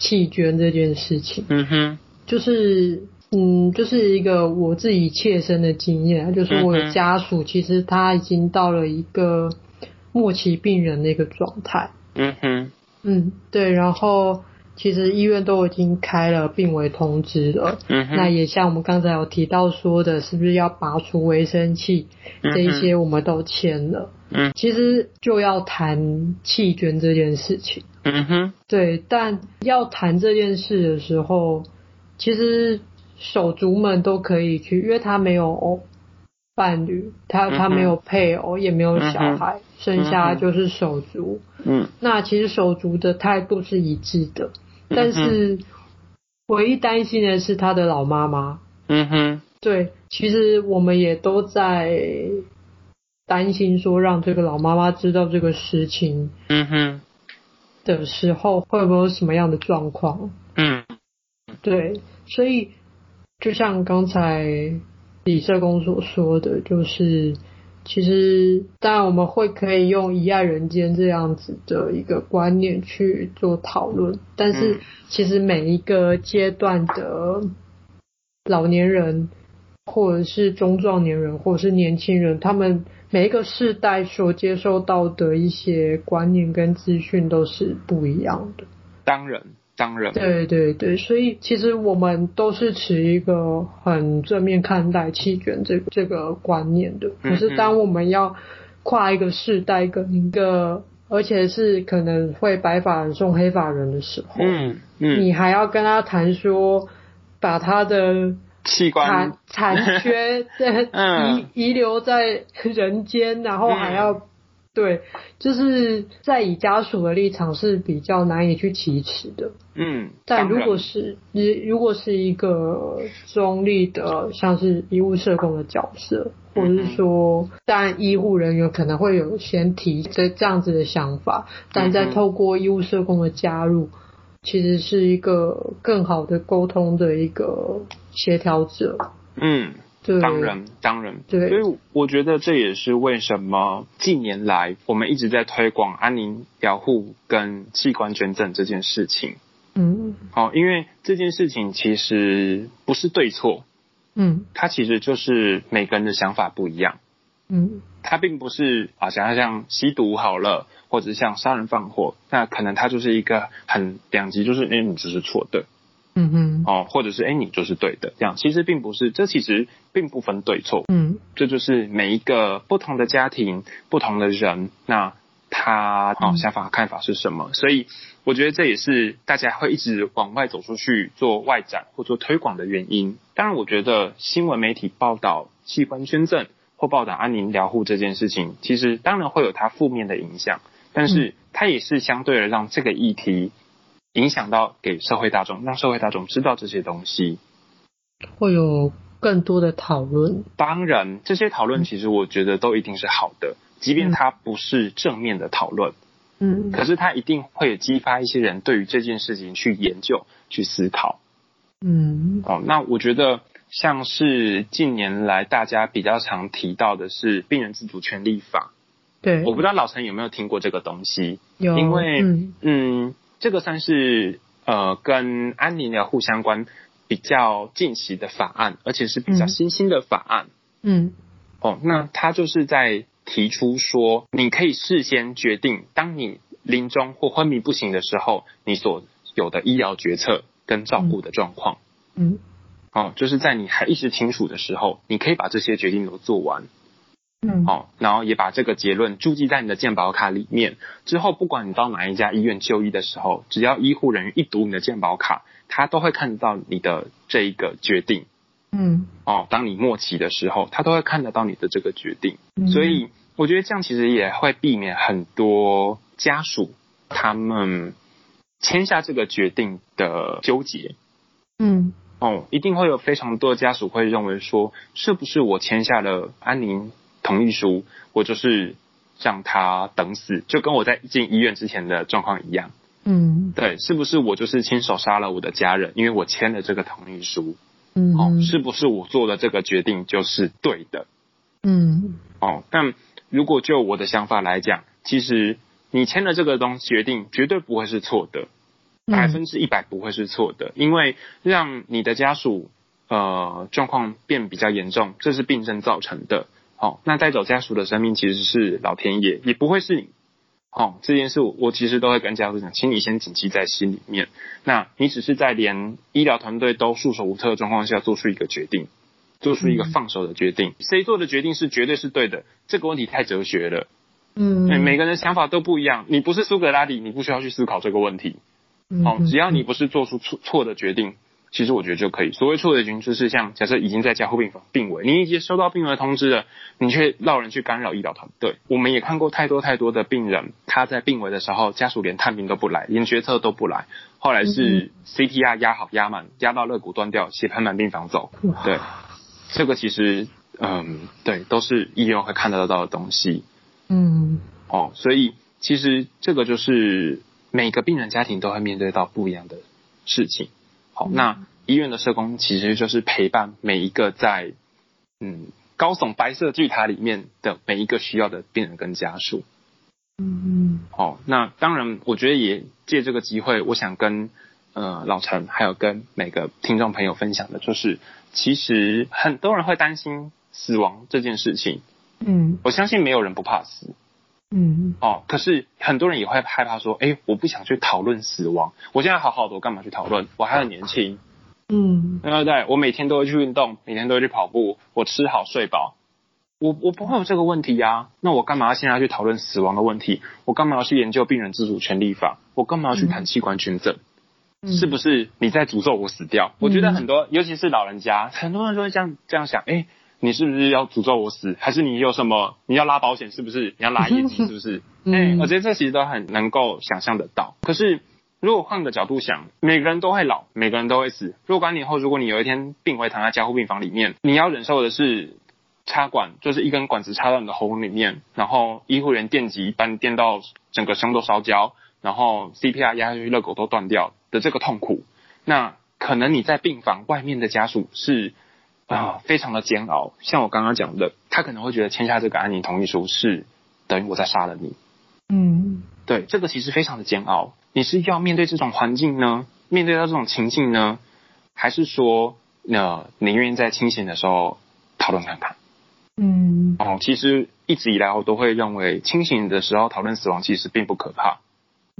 器捐这件事情，嗯哼，就是，嗯，就是一个我自己切身的经验，就是我的家属其实他已经到了一个末期病人的一个状态，嗯哼，嗯，对，然后其实医院都已经开了病危通知了，嗯哼，那也像我们刚才有提到说的，是不是要拔除维生器，这一些我们都签了。嗯，其实就要谈弃捐这件事情。嗯哼，对，但要谈这件事的时候，其实手足们都可以去，因为他没有伴侣，他他没有配偶，也没有小孩，嗯、剩下就是手足。嗯，那其实手足的态度是一致的，但是唯一担心的是他的老妈妈。嗯哼，对，其实我们也都在。担心说让这个老妈妈知道这个事情，嗯哼，的时候会不会有什么样的状况？嗯，对，所以就像刚才李社工所说的，就是其实当然我们会可以用一爱人间这样子的一个观念去做讨论，但是其实每一个阶段的老年人，或者是中壮年人，或者是年轻人，他们。每一个世代所接受到的一些观念跟资讯都是不一样的。当然，当然。对对对，所以其实我们都是持一个很正面看待弃权这个这个观念的。可是当我们要跨一个世代跟一个，而且是可能会白发人送黑发人的时候，嗯嗯，你还要跟他谈说，把他的。器官。残残缺 <laughs> 的遗遗留在人间，然后还要、嗯、对，就是在以家属的立场是比较难以去启齿的。嗯，但如果是如果是一个中立的，像是医务社工的角色，或者是说，当然医护人员可能会有先提这这样子的想法，但在透过医务社工的加入。其实是一个更好的沟通的一个协调者。嗯，对，当然，当然，对。所以我觉得这也是为什么近年来我们一直在推广安宁疗护跟器官捐赠这件事情。嗯，好，因为这件事情其实不是对错。嗯，它其实就是每个人的想法不一样。嗯，它并不是啊，想要像吸毒好了。或者像杀人放火，那可能它就是一个很两极，就是你就是错的，嗯哼，哦，或者是哎、欸，你就是对的，这样其实并不是，这其实并不分对错，嗯，这就是每一个不同的家庭、不同的人，那他哦想法看法是什么？所以我觉得这也是大家会一直往外走出去做外展或做推广的原因。当然，我觉得新闻媒体报道器官捐赠。或报道安宁疗护这件事情，其实当然会有它负面的影响，但是它也是相对的让这个议题影响到给社会大众，让社会大众知道这些东西，会有更多的讨论。当然，这些讨论其实我觉得都一定是好的，即便它不是正面的讨论，嗯，可是它一定会激发一些人对于这件事情去研究、去思考。嗯，哦，那我觉得像是近年来大家比较常提到的是病人自主权利法，对，我不知道老陈有没有听过这个东西，有，因为嗯，嗯，这个算是呃跟安宁疗护相关比较近期的法案，而且是比较新兴的法案，嗯，哦，那他就是在提出说，你可以事先决定，当你临终或昏迷不醒的时候，你所有的医疗决策。跟照顾的状况，嗯，哦，就是在你还意识清楚的时候，你可以把这些决定都做完，嗯，哦，然后也把这个结论注记在你的健保卡里面。之后，不管你到哪一家医院就医的时候，只要医护人员一读你的健保卡，他都会看到你的这一个决定，嗯，哦，当你末期的时候，他都会看得到你的这个决定。所以，我觉得这样其实也会避免很多家属他们。签下这个决定的纠结，嗯，哦，一定会有非常多的家属会认为说，是不是我签下了安宁同意书，我就是让他等死，就跟我在进医院之前的状况一样，嗯，对，是不是我就是亲手杀了我的家人，因为我签了这个同意书，嗯，哦，是不是我做的这个决定就是对的，嗯，哦，但如果就我的想法来讲，其实。你签了这个东西决定，绝对不会是错的，百分之一百不会是错的，因为让你的家属呃状况变比较严重，这是病症造成的。好、哦，那带走家属的生命其实是老天爷，也不会是你。好、哦，这件事我，我其实都会跟家属讲，请你先谨记在心里面。那你只是在连医疗团队都束手无策的状况下做出一个决定，做出一个放手的决定。谁做的决定是绝对是对的？这个问题太哲学了。嗯，每个人想法都不一样。你不是苏格拉底，你不需要去思考这个问题。好，只要你不是做出错错的决定，其实我觉得就可以。所谓错的群，就是像假设已经在加护病房病危，你已经收到病危通知了，你却让人去干扰医疗团队。我们也看过太多太多的病人，他在病危的时候，家属连探病都不来，连决策都不来，后来是 CTR 压好压满，压到肋骨断掉，血盆满病房走。对，这个其实嗯，对，都是医院会看得到的东西。嗯，哦，所以其实这个就是每个病人家庭都会面对到不一样的事情。好，那医院的社工其实就是陪伴每一个在嗯高耸白色巨塔里面的每一个需要的病人跟家属。嗯嗯。好，那当然，我觉得也借这个机会，我想跟呃老陈还有跟每个听众朋友分享的就是，其实很多人会担心死亡这件事情。嗯，我相信没有人不怕死。嗯，哦，可是很多人也会害怕说，哎，我不想去讨论死亡。我现在好好的，我干嘛去讨论？我还很年轻。嗯，对不对？我每天都会去运动，每天都会去跑步，我吃好睡饱，我我不会有这个问题呀、啊。那我干嘛现在去讨论死亡的问题？我干嘛要去研究病人自主权利法？我干嘛要去谈器官捐赠？嗯、是不是你在诅咒我死掉？嗯、我觉得很多，尤其是老人家，很多人都会这样这样想，哎。你是不是要诅咒我死？还是你有什么？你要拉保险是不是？你要拉业绩 <laughs> 是不是？哎、欸，我觉得这其实都很能够想象得到。可是如果换个角度想，每个人都会老，每个人都会死。若干年后，如果你有一天病危躺在加护病房里面，你要忍受的是插管，就是一根管子插到你的喉咙里面，然后医护人员电击把你电到整个胸都烧焦，然后 CPR 压下去，肋骨都断掉的这个痛苦。那可能你在病房外面的家属是。啊，非常的煎熬。像我刚刚讲的，他可能会觉得签下这个安宁同意书是等于我在杀了你。嗯，对，这个其实非常的煎熬。你是要面对这种环境呢？面对到这种情境呢？还是说，那宁愿意在清醒的时候讨论看看？嗯，哦，其实一直以来我都会认为，清醒的时候讨论死亡其实并不可怕。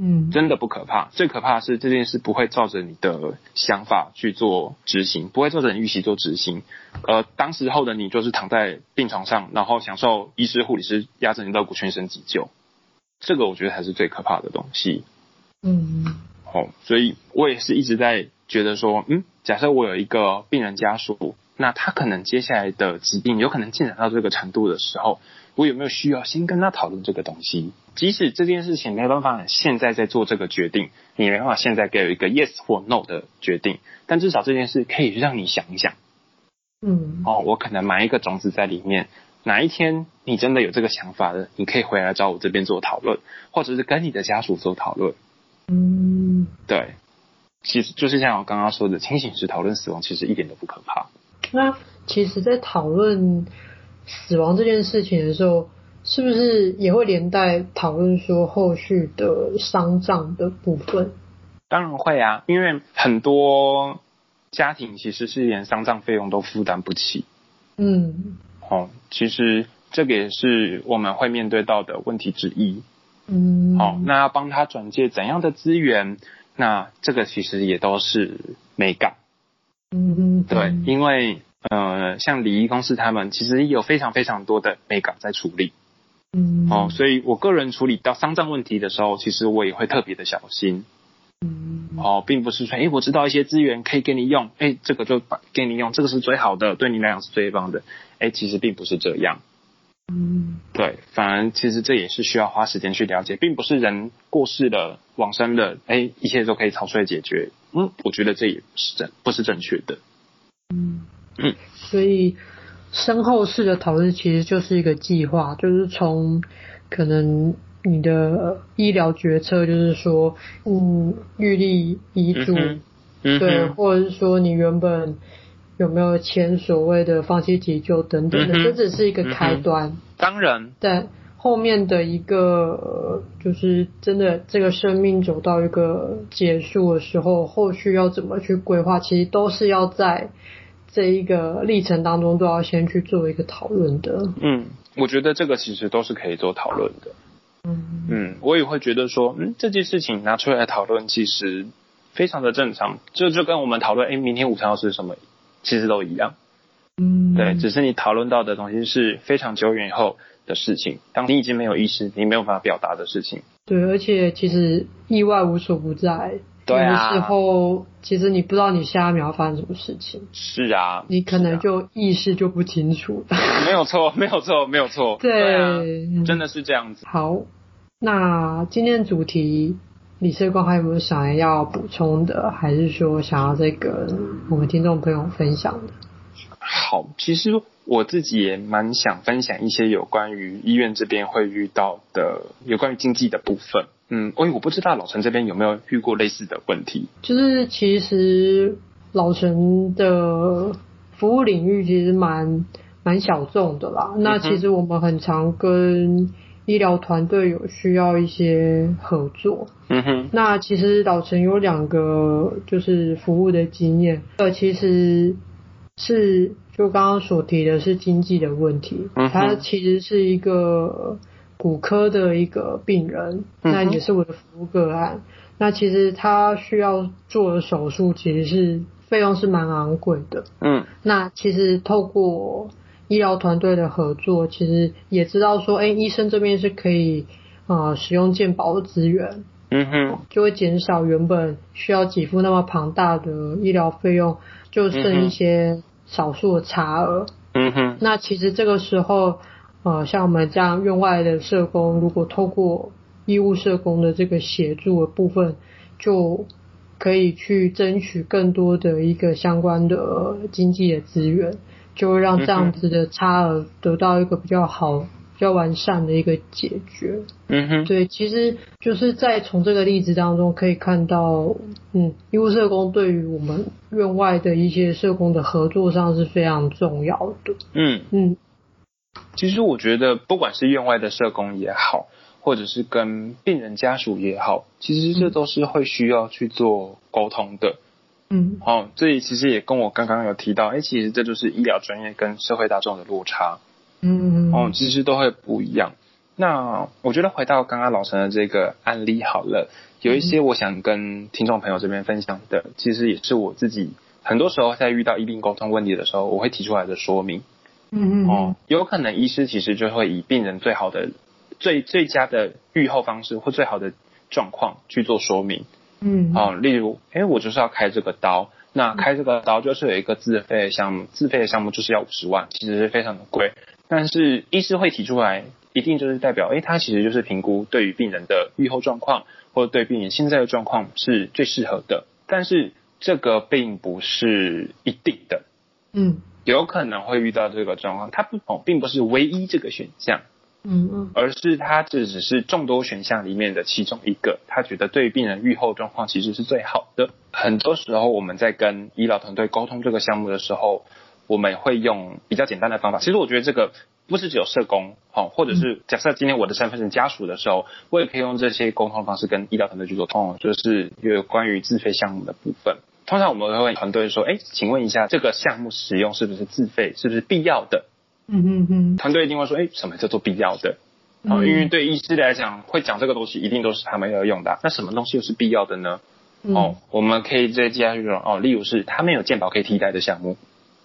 嗯，真的不可怕。最可怕的是这件事不会照着你的想法去做执行，不会照着你预期做执行。呃，当时候的你就是躺在病床上，然后享受医师、护理师压着你肋骨全身急救，这个我觉得才是最可怕的东西。嗯，好，所以我也是一直在觉得说，嗯，假设我有一个病人家属，那他可能接下来的疾病有可能进展到这个程度的时候，我有没有需要先跟他讨论这个东西？即使这件事情没办法现在在做这个决定，你没办法现在给有一个 yes 或 no 的决定，但至少这件事可以让你想一想。嗯，哦，我可能埋一个种子在里面，哪一天你真的有这个想法了，你可以回来找我这边做讨论，或者是跟你的家属做讨论。嗯，对，其实就是像我刚刚说的，清醒时讨论死亡，其实一点都不可怕。那其实，在讨论死亡这件事情的时候，是不是也会连带讨论说后续的丧葬的部分？当然会啊，因为很多。家庭其实是连丧葬费用都负担不起，嗯，哦，其实这个也是我们会面对到的问题之一，嗯，好、哦，那要帮他转介怎样的资源？那这个其实也都是美感，嗯，对，因为呃，像礼仪公司他们其实有非常非常多的美感在处理，嗯，哦，所以我个人处理到丧葬问题的时候，其实我也会特别的小心。嗯，哦，并不是说，哎，我知道一些资源可以给你用，哎，这个就把给你用，这个是最好的，对你来讲是最棒的，哎，其实并不是这样。嗯，对，反而其实这也是需要花时间去了解，并不是人过世了、往生了，哎，一切都可以草率解决。嗯，我觉得这也不是正，不是正确的。嗯嗯，<clears throat> 所以身后事的讨论其实就是一个计划，就是从可能。你的医疗决策就是说，嗯，预立遗嘱，嗯嗯、对，或者是说你原本有没有签所谓的放弃急救等等的，这、嗯、只是一个开端。嗯、当然，但后面的一个就是真的这个生命走到一个结束的时候，后续要怎么去规划，其实都是要在这一个历程当中都要先去做一个讨论的。嗯，我觉得这个其实都是可以做讨论的。嗯嗯，我也会觉得说，嗯，这件事情拿出来讨论，其实非常的正常。这就，就跟我们讨论，哎，明天午餐要吃什么，其实都一样。嗯，对，只是你讨论到的东西是非常久远以后的事情，当你已经没有意识，你没有办法表达的事情。对，而且其实意外无所不在。对啊。有的时候，其实你不知道你下一秒要发生什么事情。是啊。你可能就意识就不清楚。没有错，没有错，没有错。<laughs> 对，对啊，真的是这样子。好。那今天的主题，李社光还有没有想要补充的，还是说想要再跟我们听众朋友分享的？好，其实我自己也蛮想分享一些有关于医院这边会遇到的有关于经济的部分。嗯，因为我不知道老陈这边有没有遇过类似的问题。就是其实老陈的服务领域其实蛮蛮小众的啦。那其实我们很常跟医疗团队有需要一些合作，嗯哼。那其实老陈有两个就是服务的经验，呃，其实是就刚刚所提的是经济的问题，嗯，他其实是一个骨科的一个病人，嗯，那也是我的服务个案。那其实他需要做的手术其实是费用是蛮昂贵的，嗯。那其实透过医疗团队的合作，其实也知道说，哎、欸，医生这边是可以呃使用健保的资源，嗯哼，就会减少原本需要给付那么庞大的医疗费用，就剩一些少数的差额，嗯哼。那其实这个时候，呃，像我们这样院外的社工，如果透过义务社工的这个协助的部分，就可以去争取更多的一个相关的经济的资源。就会让这样子的差额得到一个比较好、比较完善的一个解决。嗯哼，对，其实就是在从这个例子当中可以看到，嗯，医务社工对于我们院外的一些社工的合作上是非常重要的。嗯嗯，其实我觉得不管是院外的社工也好，或者是跟病人家属也好，其实这都是会需要去做沟通的。嗯，好、哦，这里其实也跟我刚刚有提到，哎，其实这就是医疗专业跟社会大众的落差，嗯嗯，哦，其实都会不一样。那我觉得回到刚刚老陈的这个案例好了，有一些我想跟听众朋友这边分享的，嗯、其实也是我自己很多时候在遇到医病沟通问题的时候，我会提出来的说明。嗯嗯，哦，有可能医师其实就会以病人最好的、最最佳的预后方式或最好的状况去做说明。嗯，哦，例如，哎，我就是要开这个刀，那开这个刀就是有一个自费的项目，自费的项目就是要五十万，其实是非常的贵。但是医师会提出来，一定就是代表，哎，他其实就是评估对于病人的预后状况，或者对病人现在的状况是最适合的。但是这个并不是一定的，嗯，有可能会遇到这个状况，它不同，并不是唯一这个选项。嗯嗯，而是他这只是众多选项里面的其中一个，他觉得对病人预后状况其实是最好的。很多时候我们在跟医疗团队沟通这个项目的时候，我们会用比较简单的方法。其实我觉得这个不是只有社工，哦，或者是假设今天我的身份是家属的时候，我也可以用这些沟通方式跟医疗团队去做通，就是有关于自费项目的部分。通常我们会问团队说，哎，请问一下这个项目使用是不是自费，是不是必要的？嗯嗯嗯，团队一定会说，哎，什么叫做必要的？啊、嗯，因为对医师来讲，会讲这个东西，一定都是他们要用的。那什么东西又是必要的呢？嗯、哦，我们可以再接下去说，哦，例如是他们有健保可以替代的项目，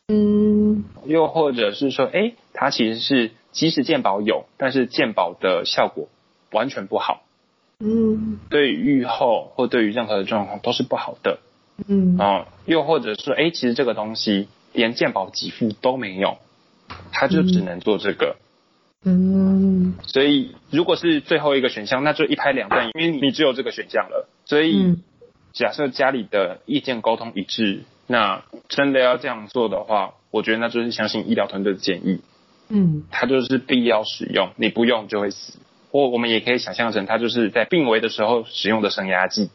嗯，又或者是说，哎，它其实是即使健保有，但是健保的效果完全不好，嗯，对于预后或对于任何的状况都是不好的，嗯，啊，又或者是，哎，其实这个东西连健保给付都没有。他就只能做这个，嗯，所以如果是最后一个选项，那就一拍两断，因为你只有这个选项了。所以假设家里的意见沟通一致，那真的要这样做的话，我觉得那就是相信医疗团队的建议，嗯，它就是必要使用，你不用就会死。或我们也可以想象成，它就是在病危的时候使用的升压剂，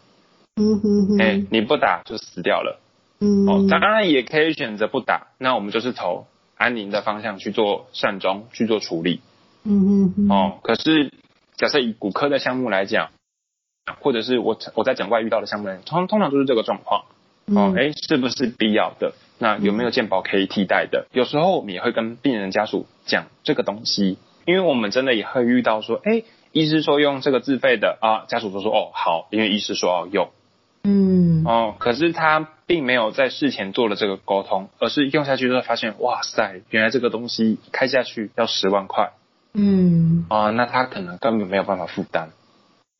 嗯哼哼，哎，你不打就死掉了，嗯，哦，当然也可以选择不打，那我们就是投。安宁的方向去做善终去做处理，嗯嗯哦，可是假设以骨科的项目来讲，或者是我我在诊外遇到的项目来讲，通通常都是这个状况，哦，哎、嗯，是不是必要的？那有没有健保可以替代的？有时候我们也会跟病人家属讲这个东西，因为我们真的也会遇到说，哎，医师说用这个自费的啊，家属都说哦好，因为医师说要用。嗯哦，可是他并没有在事前做了这个沟通，而是用下去之后发现，哇塞，原来这个东西开下去要十万块。嗯啊，那他可能根本没有办法负担。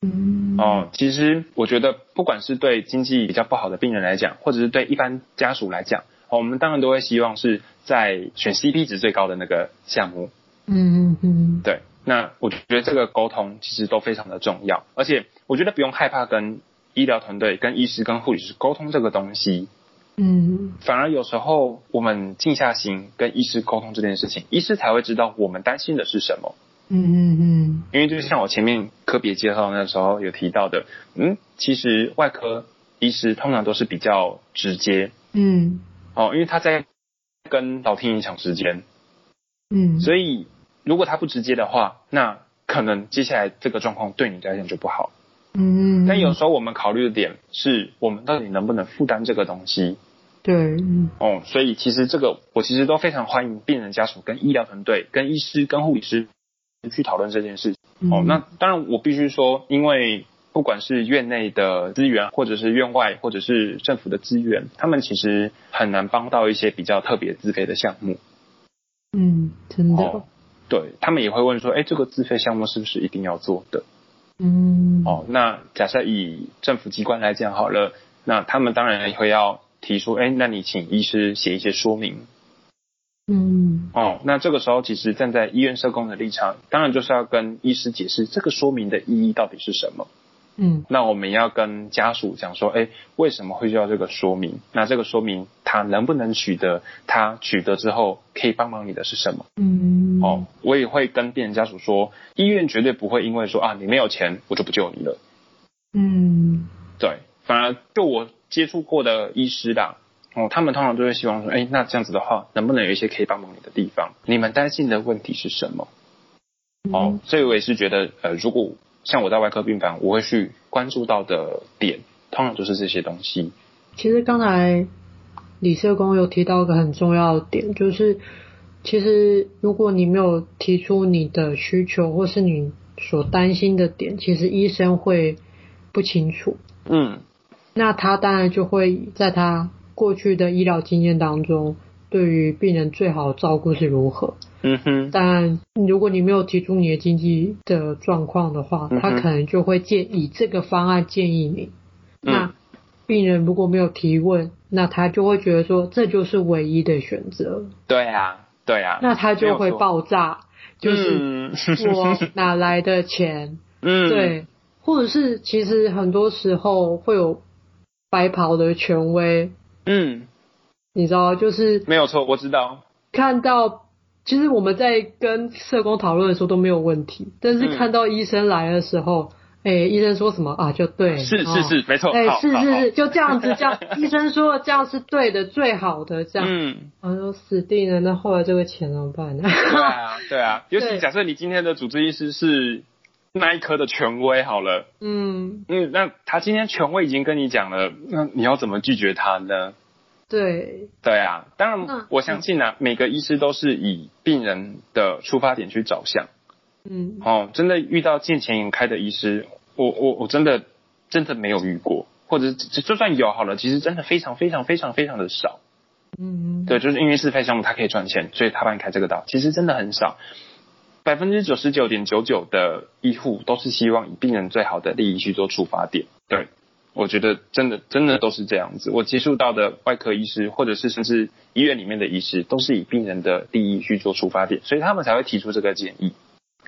嗯哦，其实我觉得，不管是对经济比较不好的病人来讲，或者是对一般家属来讲，哦，我们当然都会希望是在选 CP 值最高的那个项目。嗯嗯嗯，对，那我觉得这个沟通其实都非常的重要，而且我觉得不用害怕跟。医疗团队跟医师跟护理师沟通这个东西，嗯，反而有时候我们静下心跟医师沟通这件事情，医师才会知道我们担心的是什么。嗯嗯嗯，因为就像我前面科别介绍那时候有提到的，嗯，其实外科医师通常都是比较直接，嗯，哦，因为他在跟老天影响时间，嗯，所以如果他不直接的话，那可能接下来这个状况对你来讲就不好。嗯，但有时候我们考虑的点是我们到底能不能负担这个东西？对，嗯，哦，所以其实这个我其实都非常欢迎病人家属跟医疗团队、跟医师、跟护理师去讨论这件事。哦，那当然我必须说，因为不管是院内的资源，或者是院外，或者是政府的资源，他们其实很难帮到一些比较特别自费的项目。嗯，真的。哦，对，他们也会问说，哎，这个自费项目是不是一定要做的？嗯，哦，那假设以政府机关来讲好了，那他们当然也会要提出，哎，那你请医师写一些说明。嗯，哦，那这个时候其实站在医院社工的立场，当然就是要跟医师解释这个说明的意义到底是什么。嗯，那我们要跟家属讲说，哎，为什么会需要这个说明？那这个说明他能不能取得？他取得之后可以帮忙你的是什么？嗯，哦，我也会跟病人家属说，医院绝对不会因为说啊你没有钱，我就不救你了。嗯，对，反而就我接触过的医师啦，哦，他们通常都会希望说，哎，那这样子的话，能不能有一些可以帮忙你的地方？你们担心的问题是什么？哦，所以我也是觉得，呃，如果像我在外科病房，我会去关注到的点，通常就是这些东西。其实刚才李社工有提到一个很重要的点，就是其实如果你没有提出你的需求或是你所担心的点，其实医生会不清楚。嗯，那他当然就会在他过去的医疗经验当中，对于病人最好的照顾是如何。嗯哼，但如果你没有提出你的经济的状况的话，他可能就会建以这个方案建议你。嗯、那病人如果没有提问，那他就会觉得说这就是唯一的选择。对啊，对啊。那他就会爆炸，就是我哪来的钱？<laughs> 嗯，对，或者是其实很多时候会有白袍的权威。嗯，你知道，就是没有错，我知道。看到，其实我们在跟社工讨论的时候都没有问题，但是看到医生来的时候。嗯哎、欸，医生说什么啊？就对，是是是，没错。哎、欸，是是是，就这样子，这样 <laughs> 医生说这样是对的，最好的这样。嗯，我说死定了，那后来这个钱怎么办呢？对啊，对啊，尤其 <laughs> 假设你今天的主治医师是那一科的权威，好了，嗯嗯，那他今天权威已经跟你讲了，那你要怎么拒绝他呢？对，对啊，当然我相信啊，每个医师都是以病人的出发点去着想。嗯，哦，真的遇到见钱眼开的医师，我我我真的真的没有遇过，或者就算有好了，其实真的非常非常非常非常的少。嗯，对，就是因为自费项目他可以赚钱，所以他帮你开这个刀，其实真的很少。百分之九十九点九九的医护都是希望以病人最好的利益去做出发点。对，我觉得真的真的都是这样子。我接触到的外科医师，或者是甚至医院里面的医师，都是以病人的利益去做出发点，所以他们才会提出这个建议。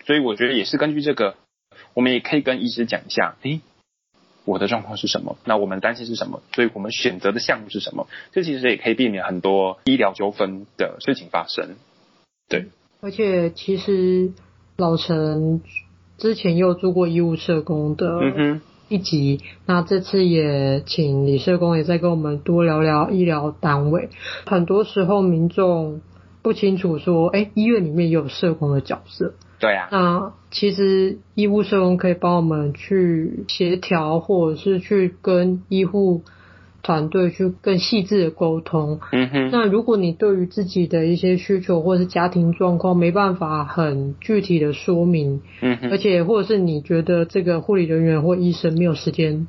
所以我觉得也是根据这个，我们也可以跟医师讲一下，诶，我的状况是什么？那我们担心是什么？所以我们选择的项目是什么？这其实也可以避免很多医疗纠纷的事情发生。对，而且其实老陈之前也有做过医务社工的一集，嗯、那这次也请李社工也再跟我们多聊聊医疗单位。很多时候民众不清楚说，诶，医院里面也有社工的角色。对啊，那其实医务社工可以帮我们去协调，或者是去跟医护团队去更细致的沟通。嗯哼。那如果你对于自己的一些需求或者是家庭状况没办法很具体的说明，嗯哼。而且或者是你觉得这个护理人员或医生没有时间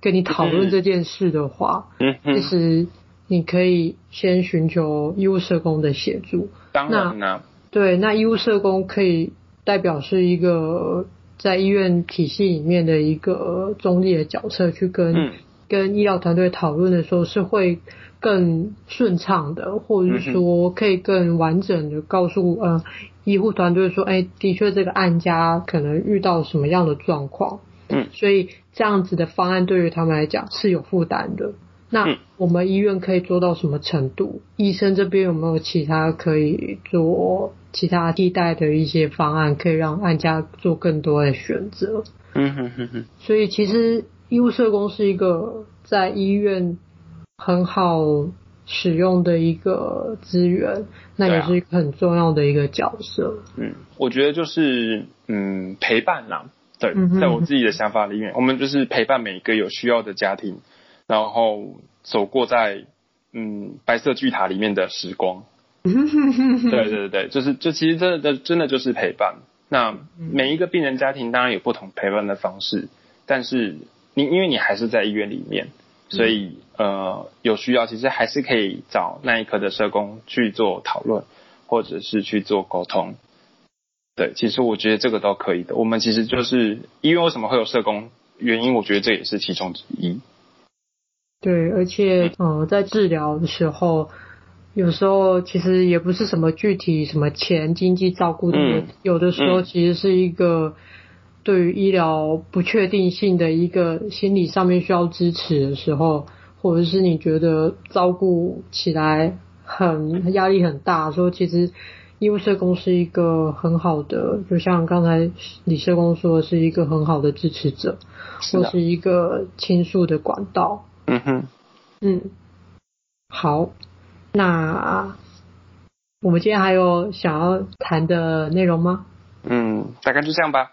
跟你讨论这件事的话，嗯哼。其实你可以先寻求医务社工的协助。当然了。对，那医务社工可以。代表是一个在医院体系里面的一个中立的角色，去跟、嗯、跟医疗团队讨论的时候是会更顺畅的，或者是说可以更完整的告诉呃医护团队说，哎，的确这个案家可能遇到什么样的状况，嗯，所以这样子的方案对于他们来讲是有负担的。那我们医院可以做到什么程度？医生这边有没有其他可以做？其他替代的一些方案，可以让案家做更多的选择。嗯哼哼哼。所以其实医务社工是一个在医院很好使用的一个资源，那也是一个很重要的一个角色。嗯，我觉得就是嗯陪伴啦。对，在我自己的想法里面，我们就是陪伴每一个有需要的家庭，然后走过在嗯白色巨塔里面的时光。<laughs> 对对对，就是就其实真的真的就是陪伴。那每一个病人家庭当然有不同陪伴的方式，但是你因为你还是在医院里面，所以呃有需要其实还是可以找那一科的社工去做讨论，或者是去做沟通。对，其实我觉得这个都可以的。我们其实就是医院为什么会有社工，原因我觉得这也是其中之一。对，而且呃在治疗的时候。有时候其实也不是什么具体什么钱经济照顾的，嗯、有的时候其实是一个对于医疗不确定性的一个心理上面需要支持的时候，或者是你觉得照顾起来很压力很大，说其实医务社工是一个很好的，就像刚才李社工说是一个很好的支持者，是或是一个倾诉的管道。嗯哼，嗯，好。那我们今天还有想要谈的内容吗？嗯，大概就这样吧。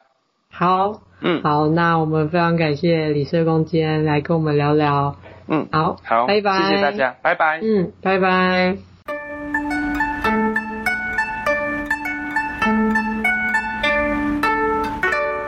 好，嗯，好，那我们非常感谢李社工今天来跟我们聊聊。嗯，好，好，拜拜，谢谢大家，拜拜。嗯，拜拜。